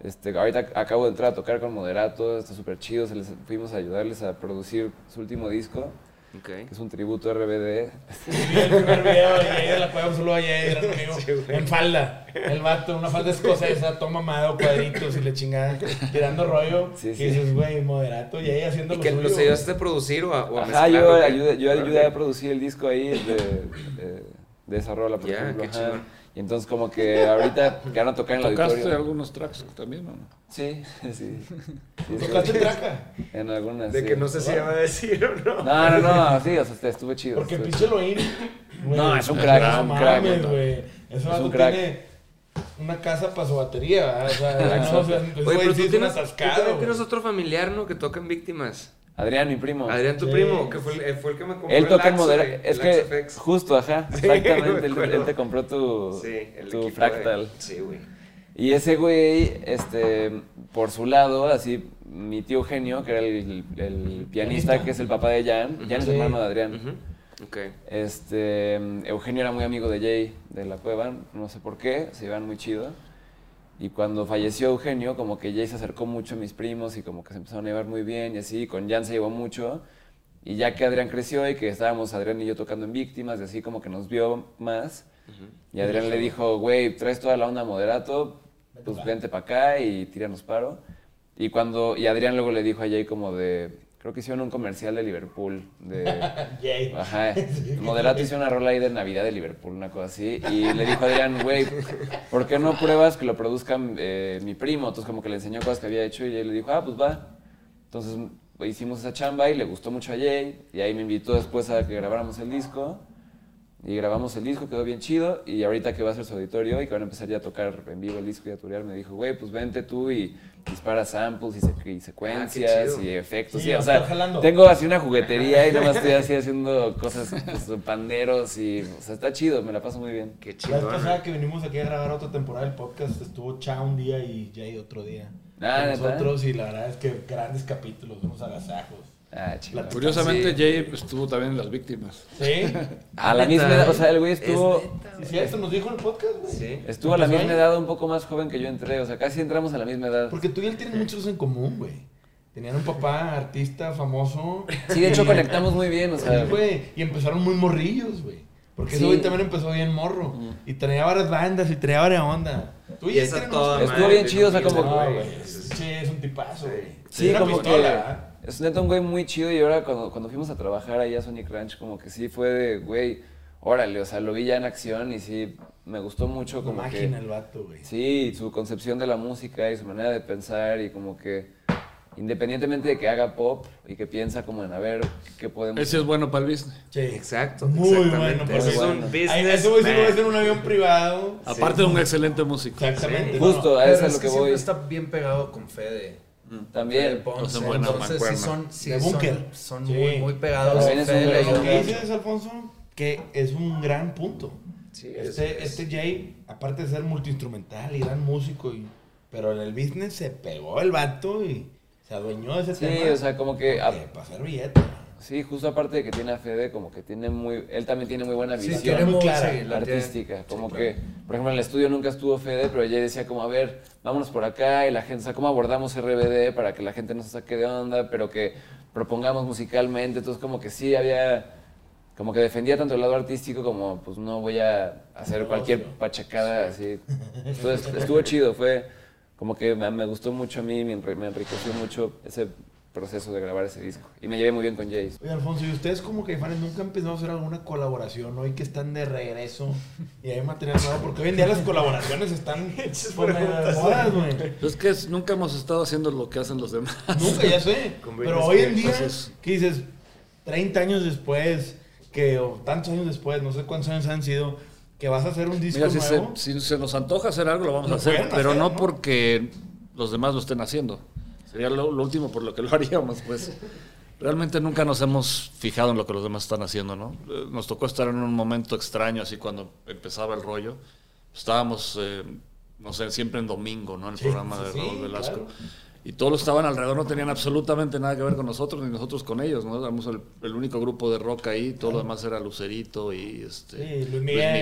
Este, ahorita acabo de entrar a tocar con Moderato, está súper chido, se les, fuimos a ayudarles a producir su último disco. Ok. que es un tributo a RBD. Vi el primer video y ahí de la cueva solo allá gran amigo. en falda. El vato, una falda escocesa, todo mamado, cuadritos y le chingada, tirando rollo. Sí, y sí. dices, güey, moderato, y ahí haciendo ¿Y lo que suyo. los ayudaste a producir o a, o a Ajá, mezclar, yo ayudé, yo ayudé a producir el disco ahí de, de, de esa rola, por Ya, ejemplo. qué. Y entonces como que ahorita que van a tocar en el ¿Tocaste auditorio. algunos tracks también o no? Sí, sí. sí ¿Tocaste traca? En algunas. De sí. que no sé si iba a decir o no. No, no, no, sí, o sea, estuve chido. Porque pinche güey, No, es un crack, es un crack, mames, güey. Es un crack. tiene una casa para su batería, ¿verdad? O sea, no, o sea, Oye, güey pero sí tú tienes, tú tienes otro familiar, ¿no? Que toca en Víctimas. Adrián, mi primo. Adrián, tu Sí. primo, que fue el, eh, fue el que me compró Él el toca güey, Es el que, justo, ajá, Sí, exactamente. me él, te compró tu, Sí, el tu equipo de- fractal. Sí, güey. Y ese güey, este, por su lado, así, mi tío Eugenio, que era el, el pianista, Pianista. que es el papá de Jan, Jan es Sí. hermano de Adrián. Ujú. Ok. Este, Eugenio era muy amigo de Jay de la cueva, no sé por qué, se iban muy chido. Y cuando falleció Eugenio, como que Jay se acercó mucho a mis primos y como que se empezaron a llevar muy bien y así, con Jan se llevó mucho. Y ya que Adrián creció y que estábamos Adrián y yo tocando en Víctimas y así como que nos vio más. Y Adrián le dijo, güey, traes toda la onda moderato, pues vente para acá y tíranos paro. Y cuando, y Adrián luego le dijo a Jay como de, creo que hicieron un comercial de Liverpool, de... Yay. Ajá. Moderato hizo una rola ahí de Navidad de Liverpool, una cosa así. Y le dijo a Adrián, güey, ¿por qué no pruebas que lo produzca eh, mi primo? Entonces como que le enseñó cosas que había hecho y él le dijo, ah, pues va. Entonces hicimos esa chamba y le gustó mucho a Jay. Y ahí me invitó después a que grabáramos el disco. Y grabamos el disco, quedó bien chido. Y ahorita que va a ser su auditorio y que van a empezar ya a tocar en vivo el disco y a turear, me dijo, güey, pues vente tú y dispara samples y, se- y secuencias chido. y efectos. Sí, ya o sea, jalando. tengo así una juguetería y nada más estoy así haciendo cosas, pues, panderos y, o sea, está chido, me la paso muy bien. Qué La vez pasada que vinimos aquí a grabar otra temporada del podcast, estuvo Cha un día y Jay otro día. Ah, nosotros y la verdad es que grandes capítulos, unos agasajos. Ah, chido. Curiosamente, Sí. Jay estuvo también en las víctimas. ¿Sí? A la misma edad, o sea, el güey ¿Es estuvo, neta? Sí, cierto, nos dijo en el podcast, güey. Sí. estuvo a la ¿Empezó misma ahí? edad, un poco más joven que yo entré, o sea, casi entramos a la misma edad. Porque tú y él tienen muchos en común, güey. Tenían un papá artista famoso. Sí, de hecho Y- conectamos muy bien, o sea, Sí, güey. Y empezaron muy morrillos, güey. Porque ese Sí. güey también empezó bien morro. Y tenía varias bandas y traía varias onda. Tú Y toda mucho- Estuvo bien chido, o sea, como- No, güey. Sí, es un tipazo, güey. Sí, Una como pistola, que. Es neta un güey muy chido y ahora cuando, cuando fuimos a trabajar ahí a Sonic Ranch, como que sí fue de, güey, órale, o sea, lo vi ya en acción y sí, me gustó mucho como máquina que... el vato, güey. Sí, su concepción de la música y su manera de pensar y como que independientemente de que haga pop y que piensa como en a ver qué podemos... Ese es bueno para el business. Sí. Exacto. Muy exactamente. bueno, porque es un bueno. business. Ahí, sí lo man. ves en un avión privado. Aparte de un excelente músico. Exactamente. Sí. no, no. Justo, a eso es es lo que que siempre voy. está bien pegado con Fede. Fede También. Ponce. Buena Entonces sí son, sí De son- búnker. son Sí. muy, muy pegados. También es un Fede le gran Lo que dices, Alfonso, que es un gran punto. Sí, es- Este, es- este Jay, aparte de ser multiinstrumental y gran músico, y, pero en el business se pegó el vato y se adueñó de ese Sí, tema. o sea, como que... a- para hacer billete. Sí, justo aparte de que tiene a Fede, como que tiene muy... Él también tiene muy buena Sí, visión. tiene muy muy clara, sí, la tiene- artística, como que, por ejemplo, en el estudio nunca estuvo Fede, pero ella decía como, a ver, vámonos por acá y la gente, o sea, cómo abordamos RBD para que la gente no se saque de onda, pero que propongamos musicalmente, entonces como que sí había, como que defendía tanto el lado artístico como, pues no voy a hacer cualquier pachacada así. Entonces estuvo chido, fue como que me, me gustó mucho a mí, me enriqueció mucho ese proceso de grabar ese disco y me llevé muy bien con Jace. Oye, Alfonso, ¿y ustedes como que fans nunca han pensado hacer alguna colaboración hoy que están de regreso y hay material nuevo? Porque hoy en día las colaboraciones están por medio de modas, güey. Es que es- nunca hemos estado haciendo lo que hacen los demás. Nunca, ya sé. Pero hoy en día, ¿qué dices? 30 años después, que, o tantos años después, no sé cuántos años han sido, que vas a hacer un disco Mira, si se, nuevo. si se nos antoja hacer algo, lo vamos Lo a hacer, pero ¿no? porque los demás lo estén haciendo. Sería lo, lo último por lo que lo haríamos, pues. Realmente nunca nos hemos fijado en lo que los demás están haciendo, ¿no? Eh, Nos tocó estar en un momento extraño, así cuando empezaba el rollo. Estábamos, eh, no sé, siempre en domingo, ¿no? En el Sí, programa de sí, Raúl Velasco. claro. Y todos los que estaban alrededor no tenían absolutamente nada que ver con nosotros, ni nosotros con ellos, ¿no? Éramos el, el único grupo de rock ahí, todo lo demás era Lucerito y este, Sí, Luis Miguel,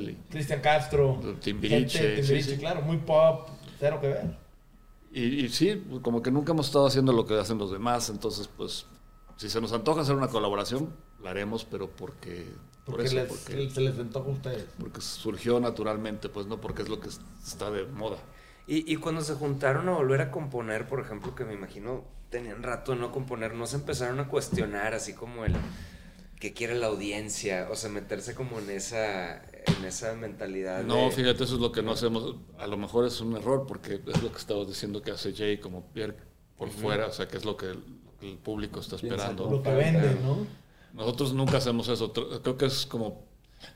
Miguel Cristian Castro, Timbiriche, gente, Timbiriche, claro, muy pop, cero que ver. Y, y sí, como que nunca hemos estado haciendo lo que hacen los demás, entonces pues si se nos antoja hacer una colaboración, la haremos, pero porque... Por eso, les- porque, se les antoja a ustedes. porque surgió naturalmente, pues no porque es lo que está de moda. Y, y cuando se juntaron a volver a componer, por ejemplo, que me imagino tenían rato de no componer, no se empezaron a cuestionar así como el que quiere la audiencia, o sea, meterse como en esa, en esa mentalidad. No, de- fíjate, eso es lo que no hacemos. A lo mejor es un error porque es lo que estabas diciendo que hace Jay como Pierre por fuera, o sea, que es lo que el, el público está esperando. Lo que vende, ¿no? Nosotros nunca hacemos eso. Creo que es como.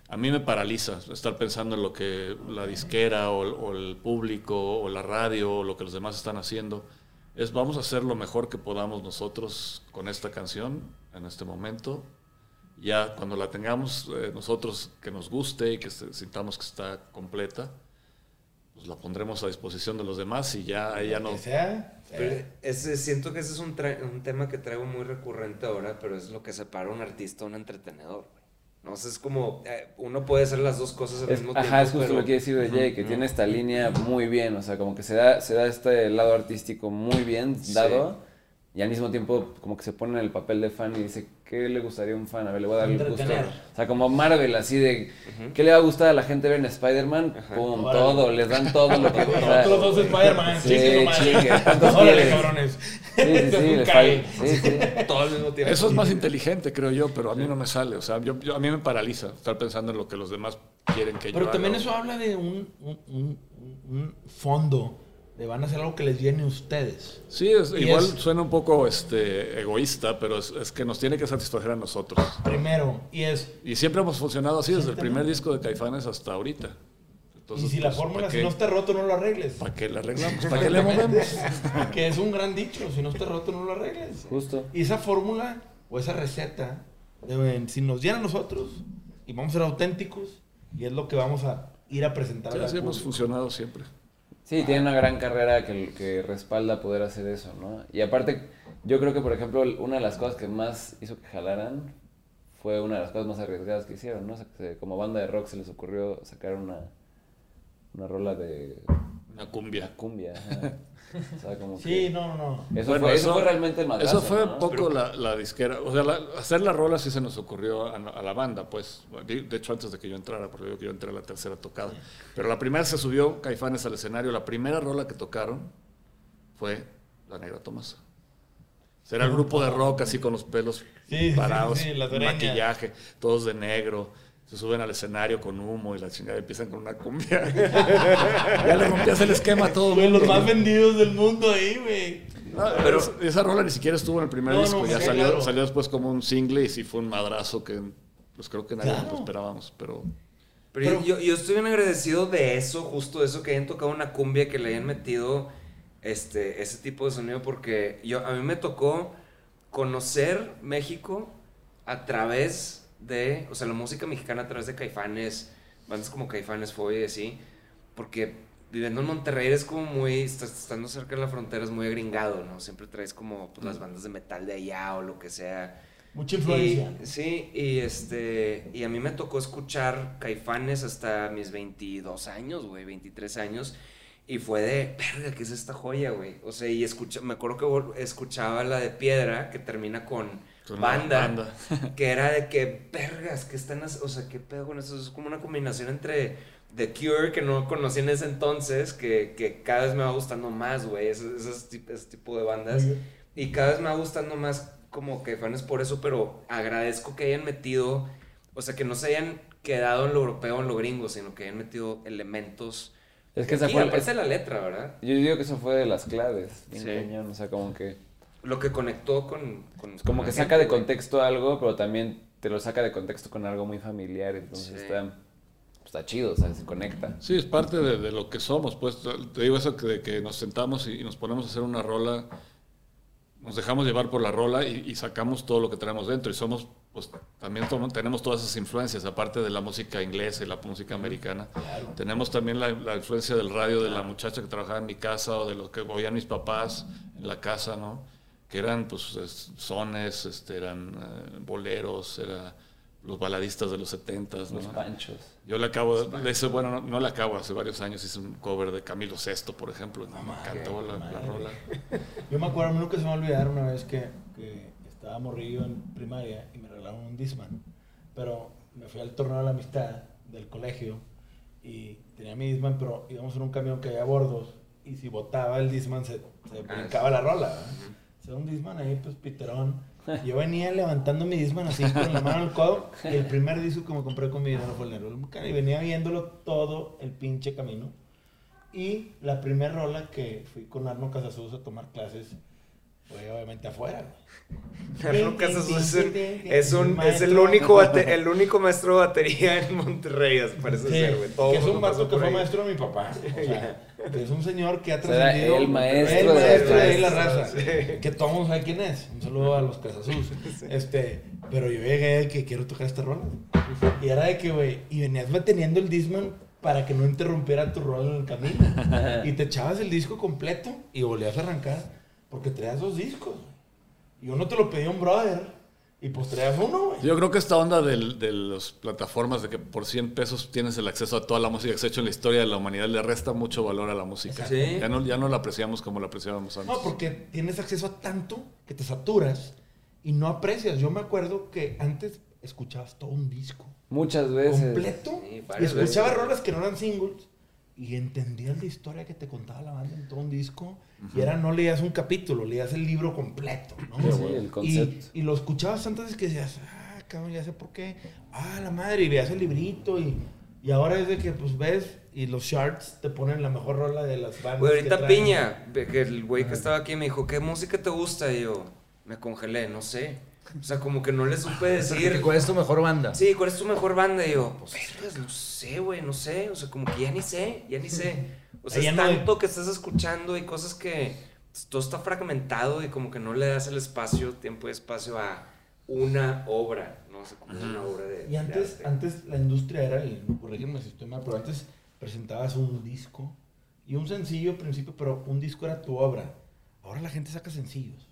A mí me paraliza estar pensando en lo que la disquera o, o el público o la radio o lo que los demás están haciendo. Es vamos a hacer lo mejor que podamos nosotros con esta canción en este momento. Ya cuando la tengamos eh, nosotros que nos guste y que sintamos que está completa, pues la pondremos a disposición de los demás y ya ya no. Que sea. Pero ese, siento que ese es un, un tema que traigo muy recurrente ahora, pero es lo que separa a un artista a un entretenedor. güey. No sé, es como, eh, uno puede hacer las dos cosas al Es- mismo tiempo. ajá, es justo pero- lo que decir de Jay, que tiene esta línea muy bien, o sea, como que se da, se da este lado artístico muy bien dado, y al mismo tiempo como que se pone en el papel de fan y dice, ¿qué le gustaría a un fan? A ver, le voy a dar el gusto. O sea, como Marvel, así de, ¿qué le va a gustar a la gente ver en Spider-Man? Pum, Órale. todo, les dan todo lo que... o sea, Otros dos Spider-Man, Sí, ¿cuántos Órale, cabrones. Sí, sí, sí. Todo al mismo tiempo. Eso es más inteligente, creo yo, pero a mí no me sale. O sea, yo, yo- a mí me paraliza estar pensando en lo que los demás quieren que yo Pero haga. también eso habla de un, un, un- un fondo de van a hacer algo que les viene a ustedes. Sí, es- igual es- suena un poco este, egoísta, pero es, es que nos tiene que satisfacer a nosotros. Primero, y es, Y siempre hemos funcionado así desde el primer disco de Caifanes hasta ahorita. Entonces, y si la pues, fórmula, ¿para si no está roto, no lo arregles. ¿Para qué le arreglamos? ¿Para qué le movemos? que es un gran dicho, si no está roto, no lo arregles. Justo. Y esa fórmula o esa receta, deben- si nos llena a nosotros y vamos a ser auténticos, y es lo que vamos a ir a presentar Sí, al así hemos funcionado siempre. Sí, tiene una gran carrera que, que respalda poder hacer eso, ¿no? Y aparte, yo creo que, por ejemplo, una de las cosas que más hizo que jalaran fue una de las cosas más arriesgadas que hicieron, ¿no? Como banda de rock se les ocurrió sacar una, una rola de Una cumbia. cumbia. ajá. O sea, como Sí, que- no, no, no. Eso, Bueno, fue, eso fue realmente el madrazo, Eso fue ¿no? poco la, la disquera. O sea, la- hacer la rola sí se nos ocurrió a, a la banda, pues. De, de hecho, antes de que yo entrara, porque yo, yo entré a la tercera tocada. Pero la primera se subió Caifanes al escenario. La primera rola que tocaron fue La Negra Tomasa. Era el grupo de rock así con los pelos Sí, sí, parados, sí, maquillaje, todos de negro. Se suben al escenario con humo y la chingada empiezan con una cumbia. ya le rompías el esquema a todo. Güey, los más vendidos del mundo ahí, güey. No, pero esa, esa rola ni siquiera estuvo en el primer No, disco, no, ya sí, salió, claro. salió después como un single y sí fue un madrazo que pues creo que nadie Claro. lo esperábamos, pero Pero, Pero- yo, yo estoy bien agradecido de eso, justo de eso, que hayan tocado una cumbia, que le hayan metido este, ese tipo de sonido, porque yo, a mí me tocó conocer México a través de, o sea, la música mexicana a través de Caifanes, bandas como Caifanes, Fobia y así, porque viviendo en Monterrey eres como muy, estando cerca de la frontera es muy agringado, ¿no? Siempre traes como pues, las bandas de metal de allá o lo que sea. Mucha influencia. Y- sí, y este, y a mí me tocó escuchar Caifanes hasta mis 22 años, güey, 23 años. Y fue de, verga, ¿qué es esta joya, güey? O sea, y escucha, me acuerdo que escuchaba la de Piedra, que termina con, Con banda, banda. que era de que, vergas, que están, o sea, qué pedo con eso. Es como una combinación entre The Cure, que no conocí en ese entonces, que, que cada vez me va gustando más, güey, ese, ese tip- ese tipo de bandas. Y cada vez me va gustando más como que fans por eso, pero agradezco que hayan metido, o sea, que no se hayan quedado en lo europeo o en lo gringo, sino que hayan metido elementos. Es que esa fue, aparte es- de la letra, ¿verdad? yo digo que eso fue de las claves, Sí. cañón, o sea, como que... Lo que conectó con... con Es como con que saca gente, de güey. contexto algo, pero también te lo saca de contexto con algo muy familiar, entonces Sí. está, está chido, o sea, se conecta. sí, es parte de, de lo que somos, pues te digo eso que, de que nos sentamos y, y nos ponemos a hacer una rola, nos dejamos llevar por la rola y, y sacamos todo lo que tenemos dentro y somos, pues también tenemos todas esas influencias, aparte de la música inglesa y la música americana. Tenemos también la, la influencia del radio de la muchacha que trabajaba en mi casa o de lo que oían mis papás en la casa, ¿no? Que eran pues es- sones, este, eran eh, boleros, era los baladistas de los setentas, ¿no? Los panchos. Yo le acabo, de, hice- bueno, no, no le acabo, hace varios años hice un cover de Camilo Sesto, por ejemplo, y me encantó la, la rola. Yo me acuerdo, nunca se me va a olvidar una vez que, que estaba morrillo en primaria y me regalaron un Disman. Pero me fui al torneo de la amistad del colegio y tenía mi Disman, pero íbamos en un camión que había bordos y si botaba el Disman se, se Ah, brincaba la rola. Sea, un Disman ahí, pues piterón. Yo venía levantando mi Disman así con la mano el codo y el primer disco que me compré con mi dinero fue el Mucán, y venía viéndolo todo el pinche camino. Y la primera rola que fui con Arno Casasus a tomar clases fue obviamente afuera. Arno Casasus es, un- es, el, maestro. único bate- el único maestro de batería en Monterrey, parece Sí, ser, güey. Todo que es un vato que fue ahí. maestro de mi papá. O sea, que es un señor que ha O sea, era trascendido. el maestro el de maestro de ahí la raza. sí. Que todo el mundo sabe quién es. Un saludo a los Casasus. Este, pero yo llegué de que quiero tocar esta rola. Y era de que, güey, y venías manteniendo el Disman para que no interrumpiera tu rol en el camino. y te echabas el disco completo y volvías a arrancar porque traías dos discos. Y uno te lo pedía un brother y pues traías uno, güey. Yo creo que esta onda del- de las plataformas de que por 100 pesos tienes el acceso a toda la música que se ha hecho en la historia de la humanidad le resta mucho valor a la música. Sí. Ya, no, ya no la apreciamos como la apreciábamos antes. No, porque tienes acceso a tanto que te saturas y no aprecias. Yo me acuerdo que antes escuchabas todo un disco Muchas veces. completo Sí, y escuchaba veces. rolas que no eran singles y entendías la historia que te contaba la banda en todo un disco y era no leías un capítulo, leías el libro completo, ¿no? Sí, el y, concepto. y lo escuchabas tantas veces que decías, ah, cabrón, ya sé por qué. Ah, la madre, y veías el librito y, y ahora es de que pues ves y los charts te ponen la mejor rola de las bandas. Güey, que ahorita traen. Piña, que el güey que estaba aquí me dijo, ¿qué música te gusta? Y yo, me congelé, no sé. O sea, como que no le supe decir. ¿Cuál es tu mejor banda? Sí, ¿cuál es tu mejor banda? Y yo, pues, vergas, no sé, güey, no sé. O sea, como que ya ni sé, ya ni sé. O sea, es tanto que estás escuchando y cosas que pues, todo está fragmentado y como que no le das el espacio, tiempo y espacio a una obra, no o sea, como una obra de. Y de antes, arte. antes la industria era, y corrígeme si estoy mal, pero antes presentabas un disco y un sencillo al principio, pero un disco era tu obra. Ahora la gente saca sencillos.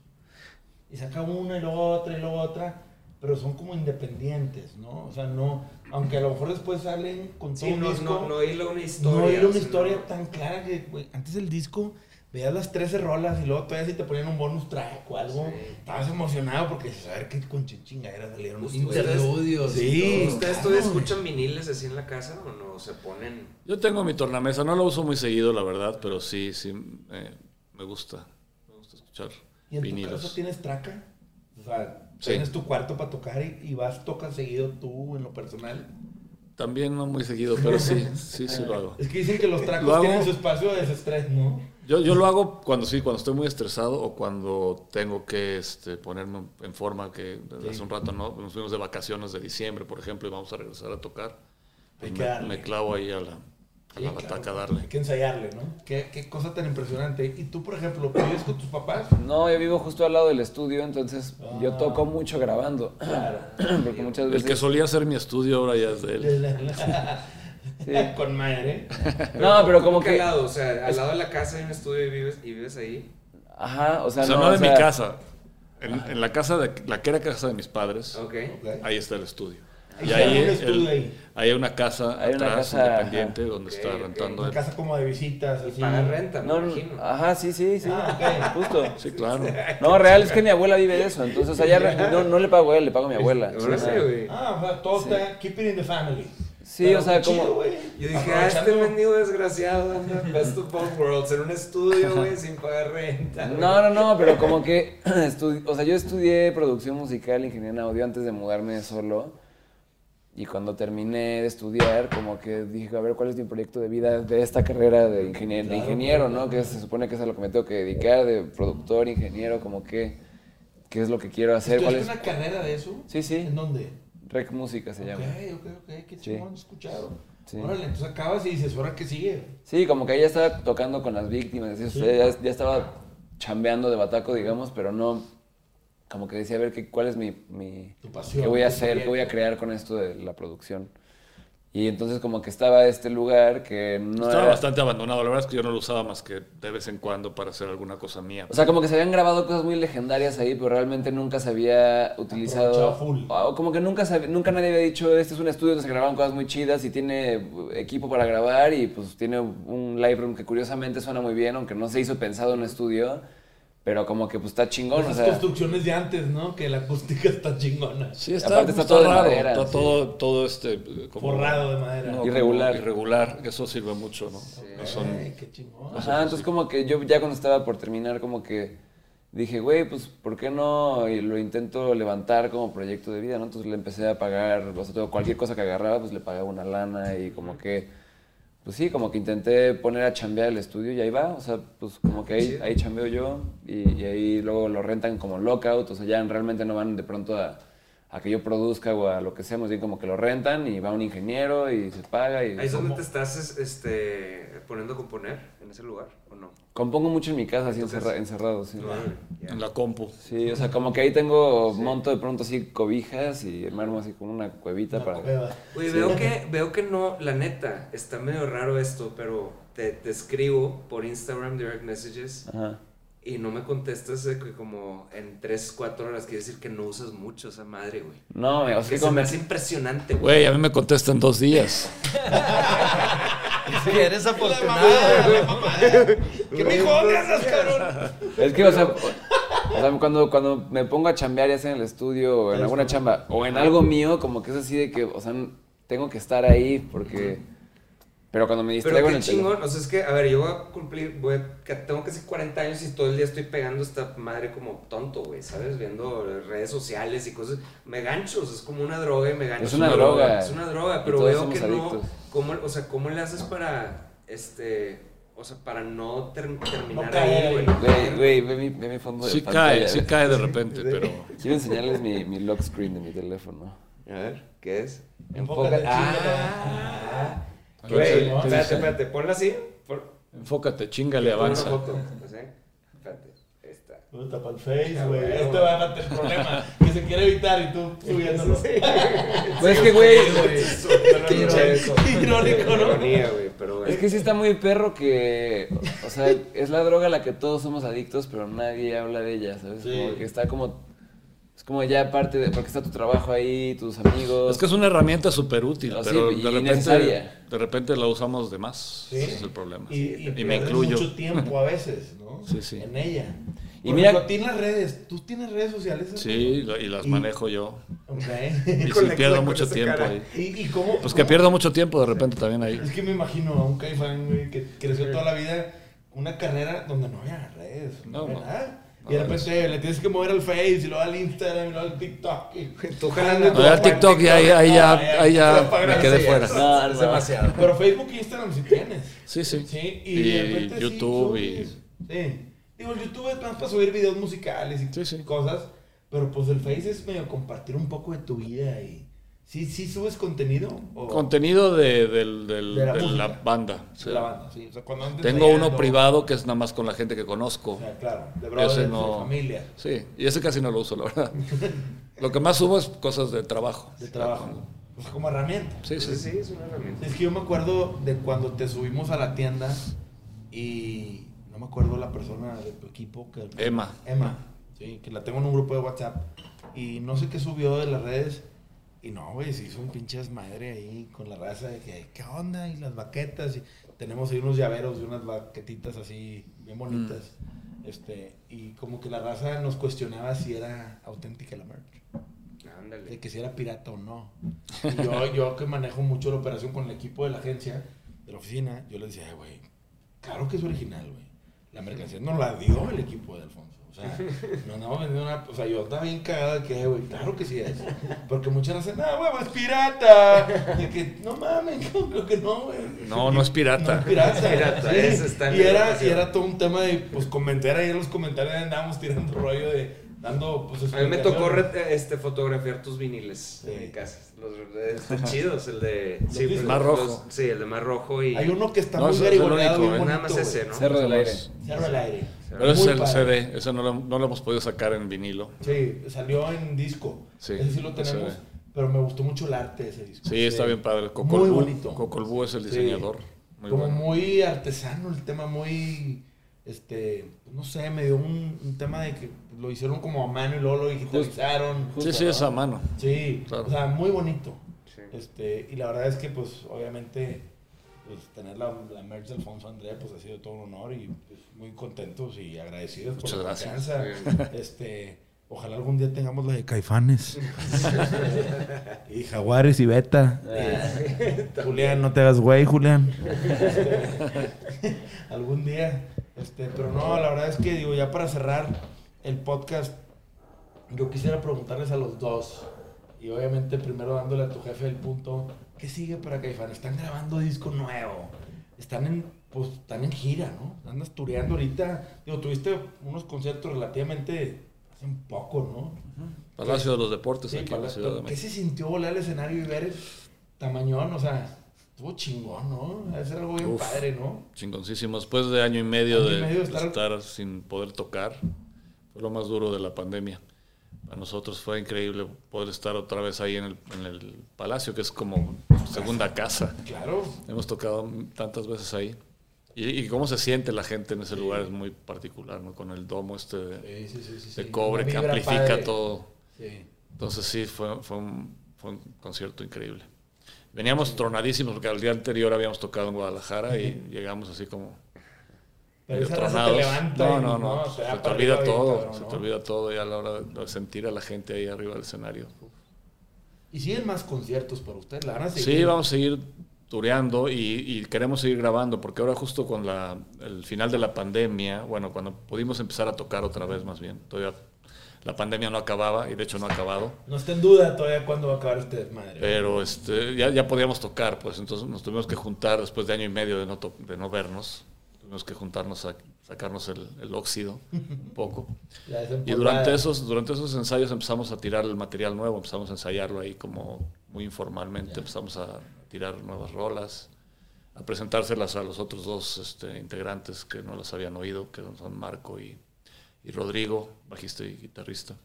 Y saca una y luego otra y luego otra, pero son como independientes, ¿no? O sea, no, aunque a lo mejor después salen con todo Sí, un no, disco, no, no hilo una historia. no era o una historia no. tan clara que, güey, antes el disco veías las 13 rolas y luego todavía si te ponían un bonus track o algo, Sí. estabas emocionado porque dices, a ver qué con chingadera salieron. Pues, estos Interludios. Sí. ¿Ustedes claro, todavía escuchan viniles así en la casa o no? ¿Se ponen? Yo tengo mi tornamesa, no lo uso muy seguido, la verdad, pero sí, sí, eh, me gusta. Me gusta escuchar ¿Y en tu caso tienes traca? O sea, Sí. tienes tu cuarto para tocar y, y vas, tocas seguido tú en lo personal. También no muy seguido, pero sí, sí, sí lo hago. Es que dicen que los tracos Lo hago- tienen su espacio de desestrés, ¿no? Yo, yo lo hago cuando sí, cuando estoy muy estresado o cuando tengo que este, ponerme en forma, que hace un rato no, nos fuimos de vacaciones de diciembre, por ejemplo, y vamos a regresar a tocar. Pues me, me clavo ahí a la, a Sí, la claro. bataca a darle. Hay que ensayarle, ¿no? Qué, qué cosa tan impresionante. ¿Y tú, por ejemplo, vives con tus papás? No, yo vivo justo al lado del estudio, entonces yo Ah. toco mucho grabando. Porque muchas El que solía ser mi estudio ahora ya es de él. Sí. Con madre. No, pero como ¿Cómo que al lado? O sea, al lado de la casa hay un estudio y vives, y vives ahí. Ajá, o sea, O sea, no, no, o de mi casa. En, en la casa de la que era casa de mis padres, Ok. ahí está el estudio. Y está ahí, un el- estudio ahí. hay una casa Hay una atrás casa, independiente ajá. donde Ok, está rentando Una casa como de visitas, así. Paga renta, me No, no, imagino. ajá, sí, sí, sí. Ah, ok. Justo. Sí, claro. No, real es que mi abuela vive de eso, entonces, o sea, ya re- no, no le pago a él, le pago a mi abuela. Ahora sí, güey. Ah, o sea, todo está keep it in the family. Sí, Pero o sea, chido, como-. Yo dije, ah, este mendigo desgraciado anda best of both worlds en un estudio, güey, sin pagar renta. No, no, no, pero como que, o sea, yo estudié producción musical, ingeniería en audio antes de mudarme solo. Y cuando terminé de estudiar, como que dije, a ver, ¿cuál es mi proyecto de vida de esta carrera de, ingenier- de ingeniero, no? Que se supone que es a lo que me tengo que dedicar, de productor, ingeniero, como que, ¿qué es lo que quiero hacer? ¿Cuál una carrera de eso? Sí, sí. ¿En dónde? Rec Música se llama. Ok, ok, ok, qué chingón, he escuchado. Sí. Órale, entonces acabas y dices, ¿ahora qué sigue? Sí, como que ahí ya estaba tocando con las víctimas, o sea, ya, ya estaba chambeando de bataco, digamos, pero no, como que decía, a ver, ¿qué, ¿cuál es mi, mi Tu pasión, qué voy a hacer, qué voy a crear con esto de la producción? Y entonces como que estaba este lugar que no Estaba era- bastante abandonado. La verdad es que yo no lo usaba más que de vez en cuando para hacer alguna cosa mía. O sea, como que se habían grabado cosas muy legendarias ahí, pero realmente nunca se había utilizado. Full. O como que nunca, se- nunca nadie había dicho, este es un estudio donde se grababan cosas muy chidas y tiene equipo para grabar y pues tiene un live room que curiosamente suena muy bien, aunque no se hizo pensado en un estudio. Pero como que pues está chingón, o Esas sea. construcciones de antes, ¿no? Que la acústica está chingona. Sí, está, Aparte está está todo de raro, madera, está sí. todo, todo este... eh, como- Forrado de madera. no, Irregular. como Irregular, eso sirve mucho, ¿no? No son- Ay, qué chingón. Ajá, entonces como que yo ya cuando estaba por terminar, como que dije, güey, pues ¿por qué no? Y lo intento levantar como proyecto de vida, ¿no? Entonces le empecé a pagar, o sea, todo- cualquier cosa que agarraba, pues le pagaba una lana y como que, pues sí, como que intenté poner a chambear el estudio y ahí va, o sea, pues como que ahí, ahí chambeo yo y, y ahí luego lo rentan como lockout, o sea, ya realmente no van de pronto a, a que yo produzca o a lo que sea, más bien como que lo rentan y va un ingeniero y se paga y... Ahí es donde te estás es- este, poniendo a componer, en ese lugar, ¿o no? Compongo mucho en mi casa, así encerra- encerrado, sí. Ya. En la compu. Sí, o sea, como que ahí tengo, monto de pronto así cobijas y me armo así como una cuevita Una para... cueva. Oye, veo que, veo que no, la neta, está medio raro esto, pero te, te escribo por Instagram Direct Messages Ajá. y no me contestas de que como en 3, 4 horas, quiere decir que no usas mucho esa madre, güey. No, me- o sea, Que que se como me hace impresionante, Güey, a mí me contesta en dos días. Sí, eres afortunado. ¿Qué me jodas, cabrón? Es que, o sea, o sea, cuando, cuando me pongo a chambear, ya sea en el estudio o en alguna chamba, o en algo mío, como que es así de que, o sea, tengo que estar ahí porque... Pero cuando me Pero distraigo en qué chingón, o sea, es que, a ver, yo voy a cumplir, voy a- que tengo casi 40 años y todo el día estoy pegando esta madre como tonto, güey, ¿sabes? Viendo redes sociales y cosas. Me gancho, o sea, es como una droga y me gancho. Es una droga. Es una droga, Y pero todos veo somos que no. adictos. ¿cómo, o sea, ¿cómo le haces para, este, o sea, para no ter- terminar caer ahí, güey? no Güey, güey, ve mi, ve mi fondo de Sí pantalla. cae, sí cae de repente, pero... Quiero enseñarles mi, mi lock screen de mi teléfono. A ver, ¿qué es? Enfócate, Enfoca- Ah. Güey, espérate, espérate, ponla así. Pon, Enfócate, chingale, avanza. foto, así. Espérate, está. Puta, para el Face, Ah, güey. güey, Este va a el problema. Que se quiere evitar y tú subiéndolo. Pues es que, güey, Qué Irónico, ¿no? Ironía, güey, pero güey. Es que sí está muy perro que, o sea, es la droga a la que todos somos adictos, pero nadie habla de ella, ¿sabes? Sí. Como que está como, es como ya parte de, porque está tu trabajo ahí, tus amigos. Es que es una herramienta súper útil, No, sí, pero y de repente, necesaria. de repente la usamos de más. Sí. Ese es el problema. Y, y, me pierdes incluyo. mucho tiempo a veces, ¿no? Sí, sí. En ella. Y Por mira- ejemplo, tienes redes. ¿Tú tienes redes sociales? Sí, y las Y- manejo yo. Ok. Y sí la- pierdo mucho tiempo cara. ahí. ¿Y, y cómo? Pues que pierdo mucho tiempo de repente también ahí. Es que me imagino a un caifán, que creció toda la vida una carrera donde no había redes. No, No, había no. nada. No, y de no, repente le tienes que mover al Face y luego al Instagram y luego al TikTok. y- Tú jalando No, papá en TikTok ya, ahí, ahí ya, ahí ya me quedé fuera. No, es demasiado. Pero Facebook e Instagram sí tienes. Sí, sí. Sí, y, Y de repente sí YouTube y- subes. Sí. Digo, el YouTube es más para subir videos musicales y Sí, sí. cosas. Pero pues el Face es medio compartir un poco de tu vida y. ¿Sí, sí subes contenido? ¿O Contenido de, del- del- De la de banda. o sea, de la banda? Sí. O sea, cuando andas Tengo uno privado que es nada más con la gente que conozco. O sea, claro, de brothers, Ese de no. familia, Sí, y ese casi no lo uso, la verdad. Lo que más subo es cosas de trabajo. de trabajo. Pues como herramienta. Sí, Sí, sí. sí, es una herramienta. Es que yo me acuerdo de cuando te subimos a la tienda y no me acuerdo la persona de tu equipo que Emma. Emma, sí, que la tengo en un grupo de WhatsApp y no sé qué subió de las redes y no, güey, se hizo un pinche desmadre ahí con la raza de que qué onda y las baquetas y tenemos ahí unos llaveros y unas baquetitas así bien bonitas. Este, y como que la raza nos cuestionaba si era auténtica la merch de Ándale. que si era pirata o no. Y yo, yo que manejo mucho la operación con el equipo de la agencia, de la oficina, yo le decía, "Ay, güey, claro que es original, güey. La mercancía no la dio el equipo de Alfonso. O sea, no andamos vendiendo una. O sea, yo estaba bien cagado de que, güey, claro que sí es. Porque muchas veces, no, güey, es pirata. Y que, no mames, creo que no, güey. No, no es pirata. No es pirata. Pirata, sí. eso está y, era, y era todo un tema de, pues, comentar ahí en los comentarios andábamos tirando rollo de, dando, pues, A mí me tocó re- este, fotografiar tus viniles Sí. en mi casa. Los están chidos, el de. Sí, pues, Más los- rojo. sí, el de más rojo y. Hay uno que está No, muy es garigoleado, bien ¿eh? Nada más ese. ¿no? Cerro del aire. Cerro al aire. Pero ese Muy es el padre. CD, ese no lo, no lo hemos podido sacar en vinilo. Sí, salió en disco. Sí, ese sí lo tenemos. Pero me gustó mucho el arte de ese disco. Sí, está bien padre. Muy Cocolbú, bonito. Cocolbú es el Sí. diseñador. Muy Como bueno. muy artesano, el tema muy. Este. No sé, me dio un, un tema de que lo hicieron como a mano y luego lo digitalizaron. Sí, sí, es a mano. Sí, Claro. o sea, muy bonito. Sí. Este, y la verdad es que, pues, obviamente, pues tener la, la merch de Alfonso André, pues ha sido todo un honor y pues, muy contentos y agradecidos por Muchas la gracias. confianza. Este, ojalá algún día tengamos la de Caifanes. y Jaguares y Beta. Julián, no te hagas güey, Julián. Este, algún día. Este, pero no, la verdad es que digo, ya para cerrar el podcast, yo quisiera preguntarles a los dos. Y obviamente primero dándole a tu jefe el punto, ¿qué sigue para Caifán? Están grabando disco nuevo. Están en, pues, están en gira, ¿no? Andas tureando ahorita. Digo, tuviste unos conciertos relativamente hace un poco, ¿no? Palacio de los Deportes Sí, aquí en la Ciudad de ¿Qué se sintió volar al escenario y ver el tamañón? O sea, estuvo chingón, ¿no? Debe ser algo bien Uf. padre, ¿no? Chingoncísimo. Después de año y medio, Año y de, medio de de estar- estar... sin poder tocar, fue lo más duro de la pandemia. Para nosotros fue increíble poder estar otra vez ahí en el, en el Palacio, que es como segunda casa. Claro. Hemos tocado tantas veces ahí. Y, y cómo se siente la gente en ese lugar es muy particular, ¿no? Con el domo este de, Sí, sí, cobre que amplifica padre. todo. Sí. Entonces sí, fue, fue, un, fue un concierto increíble. Veníamos tronadísimos porque al día anterior habíamos tocado en Guadalajara y llegamos así como Pero medio esa raza te tronados. levanta No, y, no, no. te Se te olvida bien, todo. Se ¿no? te olvida todo y a la hora de sentir a la gente ahí arriba del escenario. Y siguen más conciertos para ustedes, la van a seguir. Sí, vamos a seguir tureando y, y queremos seguir grabando porque ahora justo con la, el final de la pandemia, bueno, cuando pudimos empezar a tocar otra vez más bien, todavía la pandemia no acababa y de hecho no ha acabado. No está en duda todavía cuándo va a acabar este desmadre. Pero este, ya, ya podíamos tocar, pues entonces nos tuvimos que juntar después de año y medio de no, to- de no vernos. Tuvimos que juntarnos a sacarnos el, el óxido un poco. Y durante esos, durante esos ensayos empezamos a tirar el material nuevo, empezamos a ensayarlo ahí como muy informalmente, empezamos a tirar nuevas rolas, a presentárselas a los otros dos este, integrantes que no las habían oído, que son Marco y, y Rodrigo, bajista y guitarrista.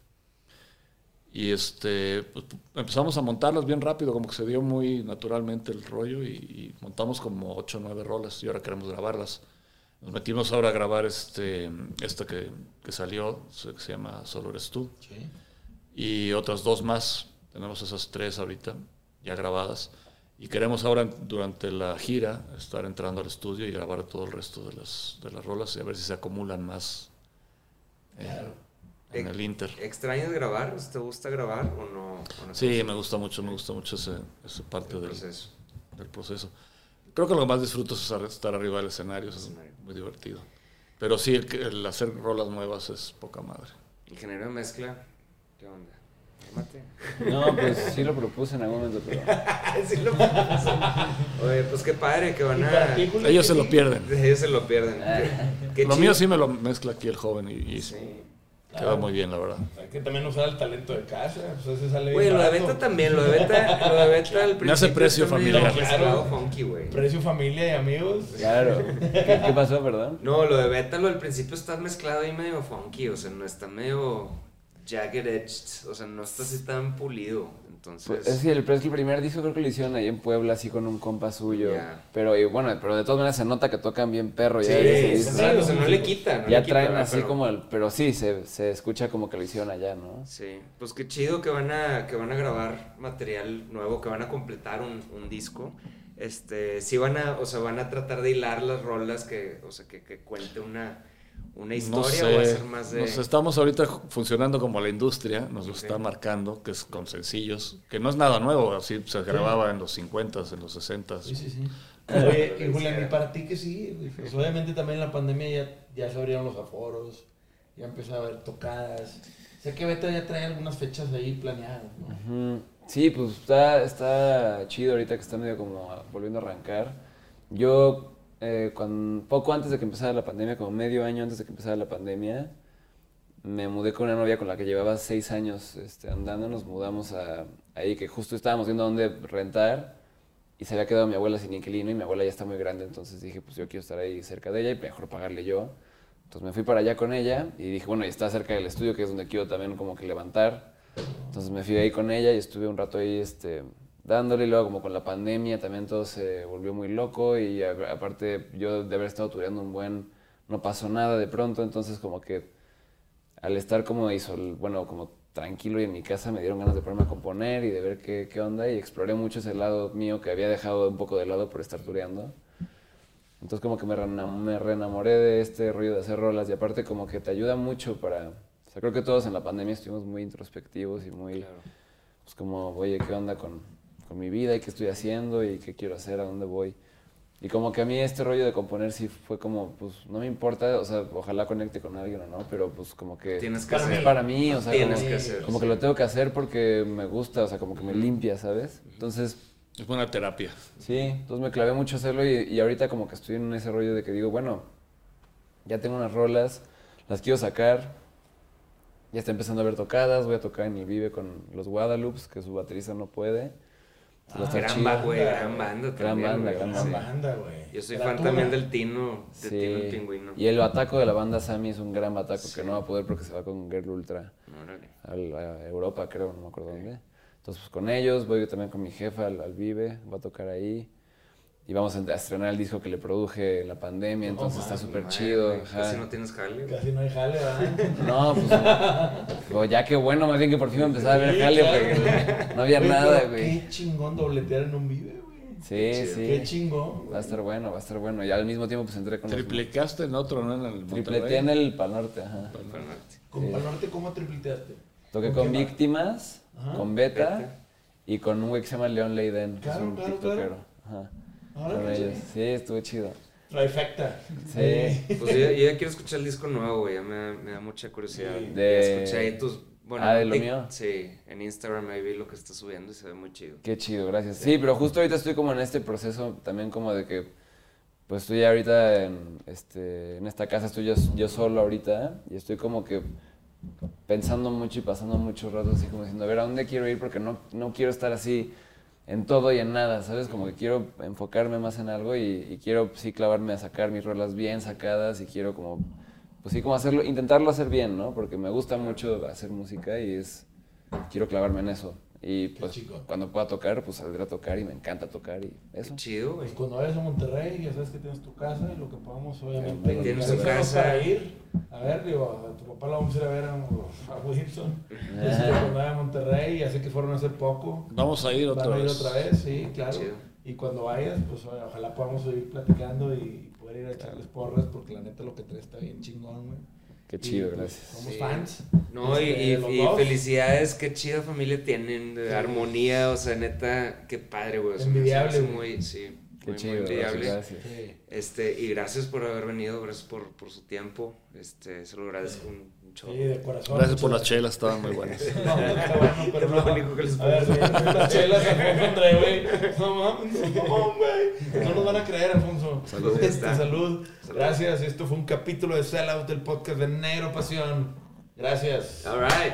Y este, pues, empezamos a montarlas bien rápido, como que se dio muy naturalmente el rollo y, y montamos como ocho o nueve rolas y ahora queremos grabarlas. Nos metimos ahora a grabar este, esta que, que salió, se, se llama Solo Eres Tú, Sí. y otras dos más. Tenemos esas tres ahorita ya grabadas. Y queremos ahora, durante la gira, estar entrando al estudio y grabar todo el resto de las, de las rolas y a ver si se acumulan más eh, en el Inter. ¿Extrañas grabar? ¿Te gusta grabar o no? o no Sí, me gusta mucho, me gusta mucho ese, esa parte el del, proceso? del proceso. Creo que lo que más disfruto es estar- estar arriba del escenario, es muy divertido. Pero sí, el, hacer rolas nuevas es poca madre. Ingeniero de mezcla, ¿qué onda? Ármate. No, pues sí lo propuse en algún momento, pero. Sí lo propuse. Oye, pues qué padre que van a... Ellos ¿qué se lo pierden. Ellos se lo pierden. Qué, qué Lo chido. mío sí me lo mezcla aquí el joven y, y Sí. Queda muy bien, la verdad. Hay que también usar el talento de casa. Pues ese sale bien Güey, lo de. Beta también, lo de Beta, lo de Beta al principio Me hace precio familiar. Claro. funky, güey. Precio familia y amigos. Claro. ¿Qué, qué pasó, perdón? No, lo de Beta, lo del principio está mezclado ahí medio funky, o sea, no está medio jagged edged, o sea, no está así tan pulido, entonces... Pues, es que el, pero es que el primer disco creo que lo hicieron ahí en Puebla, así con un compa suyo. Pero y bueno, pero de todas maneras se nota que tocan bien perro. Sí, ya sí, sí, o sea, no le quita, no ya le traen así Pero- como el. Pero sí, se, se escucha como que lo hicieron allá, ¿no? Sí, pues qué chido que van a, que van a grabar material nuevo, que van a completar un, un disco. Este, sí van a, o sea, van a tratar de hilar las rolas que, o sea, que, que cuente una, una No historia sé, o va a ser más de... nos estamos ahorita funcionando como la industria, nos lo está marcando, que es con sencillos, que no es nada nuevo, así se grababa en los 50 en los 60 Sí, sí, sí. Oye, y Julián, ¿y para ti qué sigue? güey? Pues obviamente también en la pandemia ya, ya se abrieron los aforos, ya empezó a haber tocadas. Sé que Beta ya trae algunas fechas ahí planeadas, ¿no? Sí, pues está, está chido ahorita que está medio como volviendo a arrancar. Yo, eh, poco antes de que empezara la pandemia, como medio año antes de que empezara la pandemia, me mudé con una novia con la que llevaba seis años este, andando. Nos mudamos ahí, que justo estábamos viendo dónde rentar. Y se había quedado mi abuela sin inquilino y mi abuela ya está muy grande. Entonces dije, pues yo quiero estar ahí cerca de ella y mejor pagarle yo. Entonces me fui para allá con ella y dije, bueno, y está cerca del estudio, que es donde quiero también como que levantar. Entonces me fui ahí con ella y estuve un rato ahí este, dándole. Y luego como con la pandemia también todo se volvió muy loco y a- aparte yo de haber estado tureando un buen, no pasó nada de pronto. Entonces como que al estar como hizo, bueno, como tranquilo y en mi casa me dieron ganas de ponerme a componer y de ver qué, qué onda y exploré mucho ese lado mío que había dejado un poco de lado por estar tureando. Entonces como que me, me reenamoré de este rollo de hacer rolas y aparte como que te ayuda mucho para... O sea, creo que todos en la pandemia estuvimos muy introspectivos y muy... Pues como, oye, ¿qué onda con, con mi vida y qué estoy haciendo y qué quiero hacer, a dónde voy? Y como que a mí este rollo de componer sí fue como, pues no me importa, o sea, ojalá conecte con alguien o no, pero pues como que... Tienes que Para hacer. es para mí, o sea, Tienes como, que hacer. como que lo tengo que hacer porque me gusta, o sea, como que me limpia, ¿sabes? Entonces, Es buena terapia. Sí, entonces me clavé mucho a hacerlo y, y ahorita como que estoy en ese rollo de que digo, bueno, ya tengo unas rolas, las quiero sacar, ya está empezando a ver tocadas, voy a tocar en el Vive con los Guadalupes, que su baterista no puede. Ah, Gran, chido. ba- güey, gran banda Gran también. banda, güey, gran Gran banda, güey. Yo soy La fan también del Tino, de Sí. Tino el Pingüino. Y el bataco de la banda Sammy es un gran bataco Sí. que no va a poder porque se va con Girl Ultra Órale. al- a Europa, creo, no me acuerdo dónde. Entonces, pues con ellos, voy también con mi jefa al, al Vive, va a tocar ahí. Y vamos a estrenar el disco que le produje en la pandemia, entonces está mames, súper chido. Casi no tienes jale. güey. Casi no hay jale, ¿verdad? No, pues. digo, ya qué bueno, más bien que por fin me empezaba a ver jale, claro. porque no había nada, güey. Qué chingón dobletear en un vive, güey. Sí, sí. Qué chingón. Va a estar bueno, va a estar bueno. Y al mismo tiempo, pues entré con los. Triplicaste en otro, ¿no? En el Tripleteé en el Pal Norte, ajá. Pal Norte. ¿Con Sí. Pal Norte cómo tripleteaste? Toqué ¿Con con? Víctimas, Ajá. con Beta Beta. y con un güey que se llama León Leiden, que Claro, es un claro, tiktokero. Ajá. Ahora Con que ellos. sí. Estuvo chido. Trifecta. Sí. Pues yo, yo ya quiero escuchar el disco nuevo, güey. Ya me, me da mucha curiosidad. Sí. De- escuché ahí tus. Bueno, Ah, ¿de lo mío? Sí, en Instagram ahí vi lo que estás subiendo y se ve muy chido. Qué chido, gracias. Sí, pero justo ahorita estoy como en este proceso también como de que, pues estoy ahorita en, este, en esta casa, estoy yo, yo solo ahorita y estoy como que pensando mucho y pasando muchos ratos así como diciendo, a ver, ¿a dónde quiero ir? Porque no, no quiero estar así en todo y en nada, ¿sabes? Como que quiero enfocarme más en algo y, quiero sí clavarme a sacar mis rolas bien sacadas y quiero como, pues sí, como hacerlo, intentarlo hacer bien, ¿no? Porque me gusta mucho hacer música y es, quiero clavarme en eso. Y pues chico. cuando pueda tocar, pues saldré a tocar y me encanta tocar y eso. Qué chido, güey. Pues cuando vayas a Monterrey, ya sabes que tienes tu casa y lo que podamos, obviamente. Ahí tienes tu organizarnos casa. Para ir. A ver, digo, a tu papá lo vamos a ir a ver a, a Wilson. Cuando vaya a Monterrey, ya sé que fueron hace poco. Vamos a ir otra Van a ir vez. otra vez, sí, claro. Chido. Y cuando vayas, pues ojalá podamos ir platicando y poder ir a echarles porras, porque la neta lo que traes está bien chingón, güey. Qué chido, pues, gracias. Somos Sí. fans. No, y, este, y- felicidades, qué chida familia tienen, de armonía, o sea, neta, qué padre, güey. Envidiable, muy, sí, Qué muy, chido, muy gracias, envidiable. gracias. Este, y gracias por haber venido, gracias por, por su tiempo, este, se lo agradezco un, chorro. Sí, de corazón. Gracias por las chelas, estaban muy buenas. No, no, pero Es lo no. único que les A puedo sí, las chelas, Alfonso André, güey. No mames, no, güey. No nos van a creer, Alfonso. Salud. Este, salud. Gracias. Esto fue un capítulo de Sellout del podcast de Negro Pasión. Gracias. All right.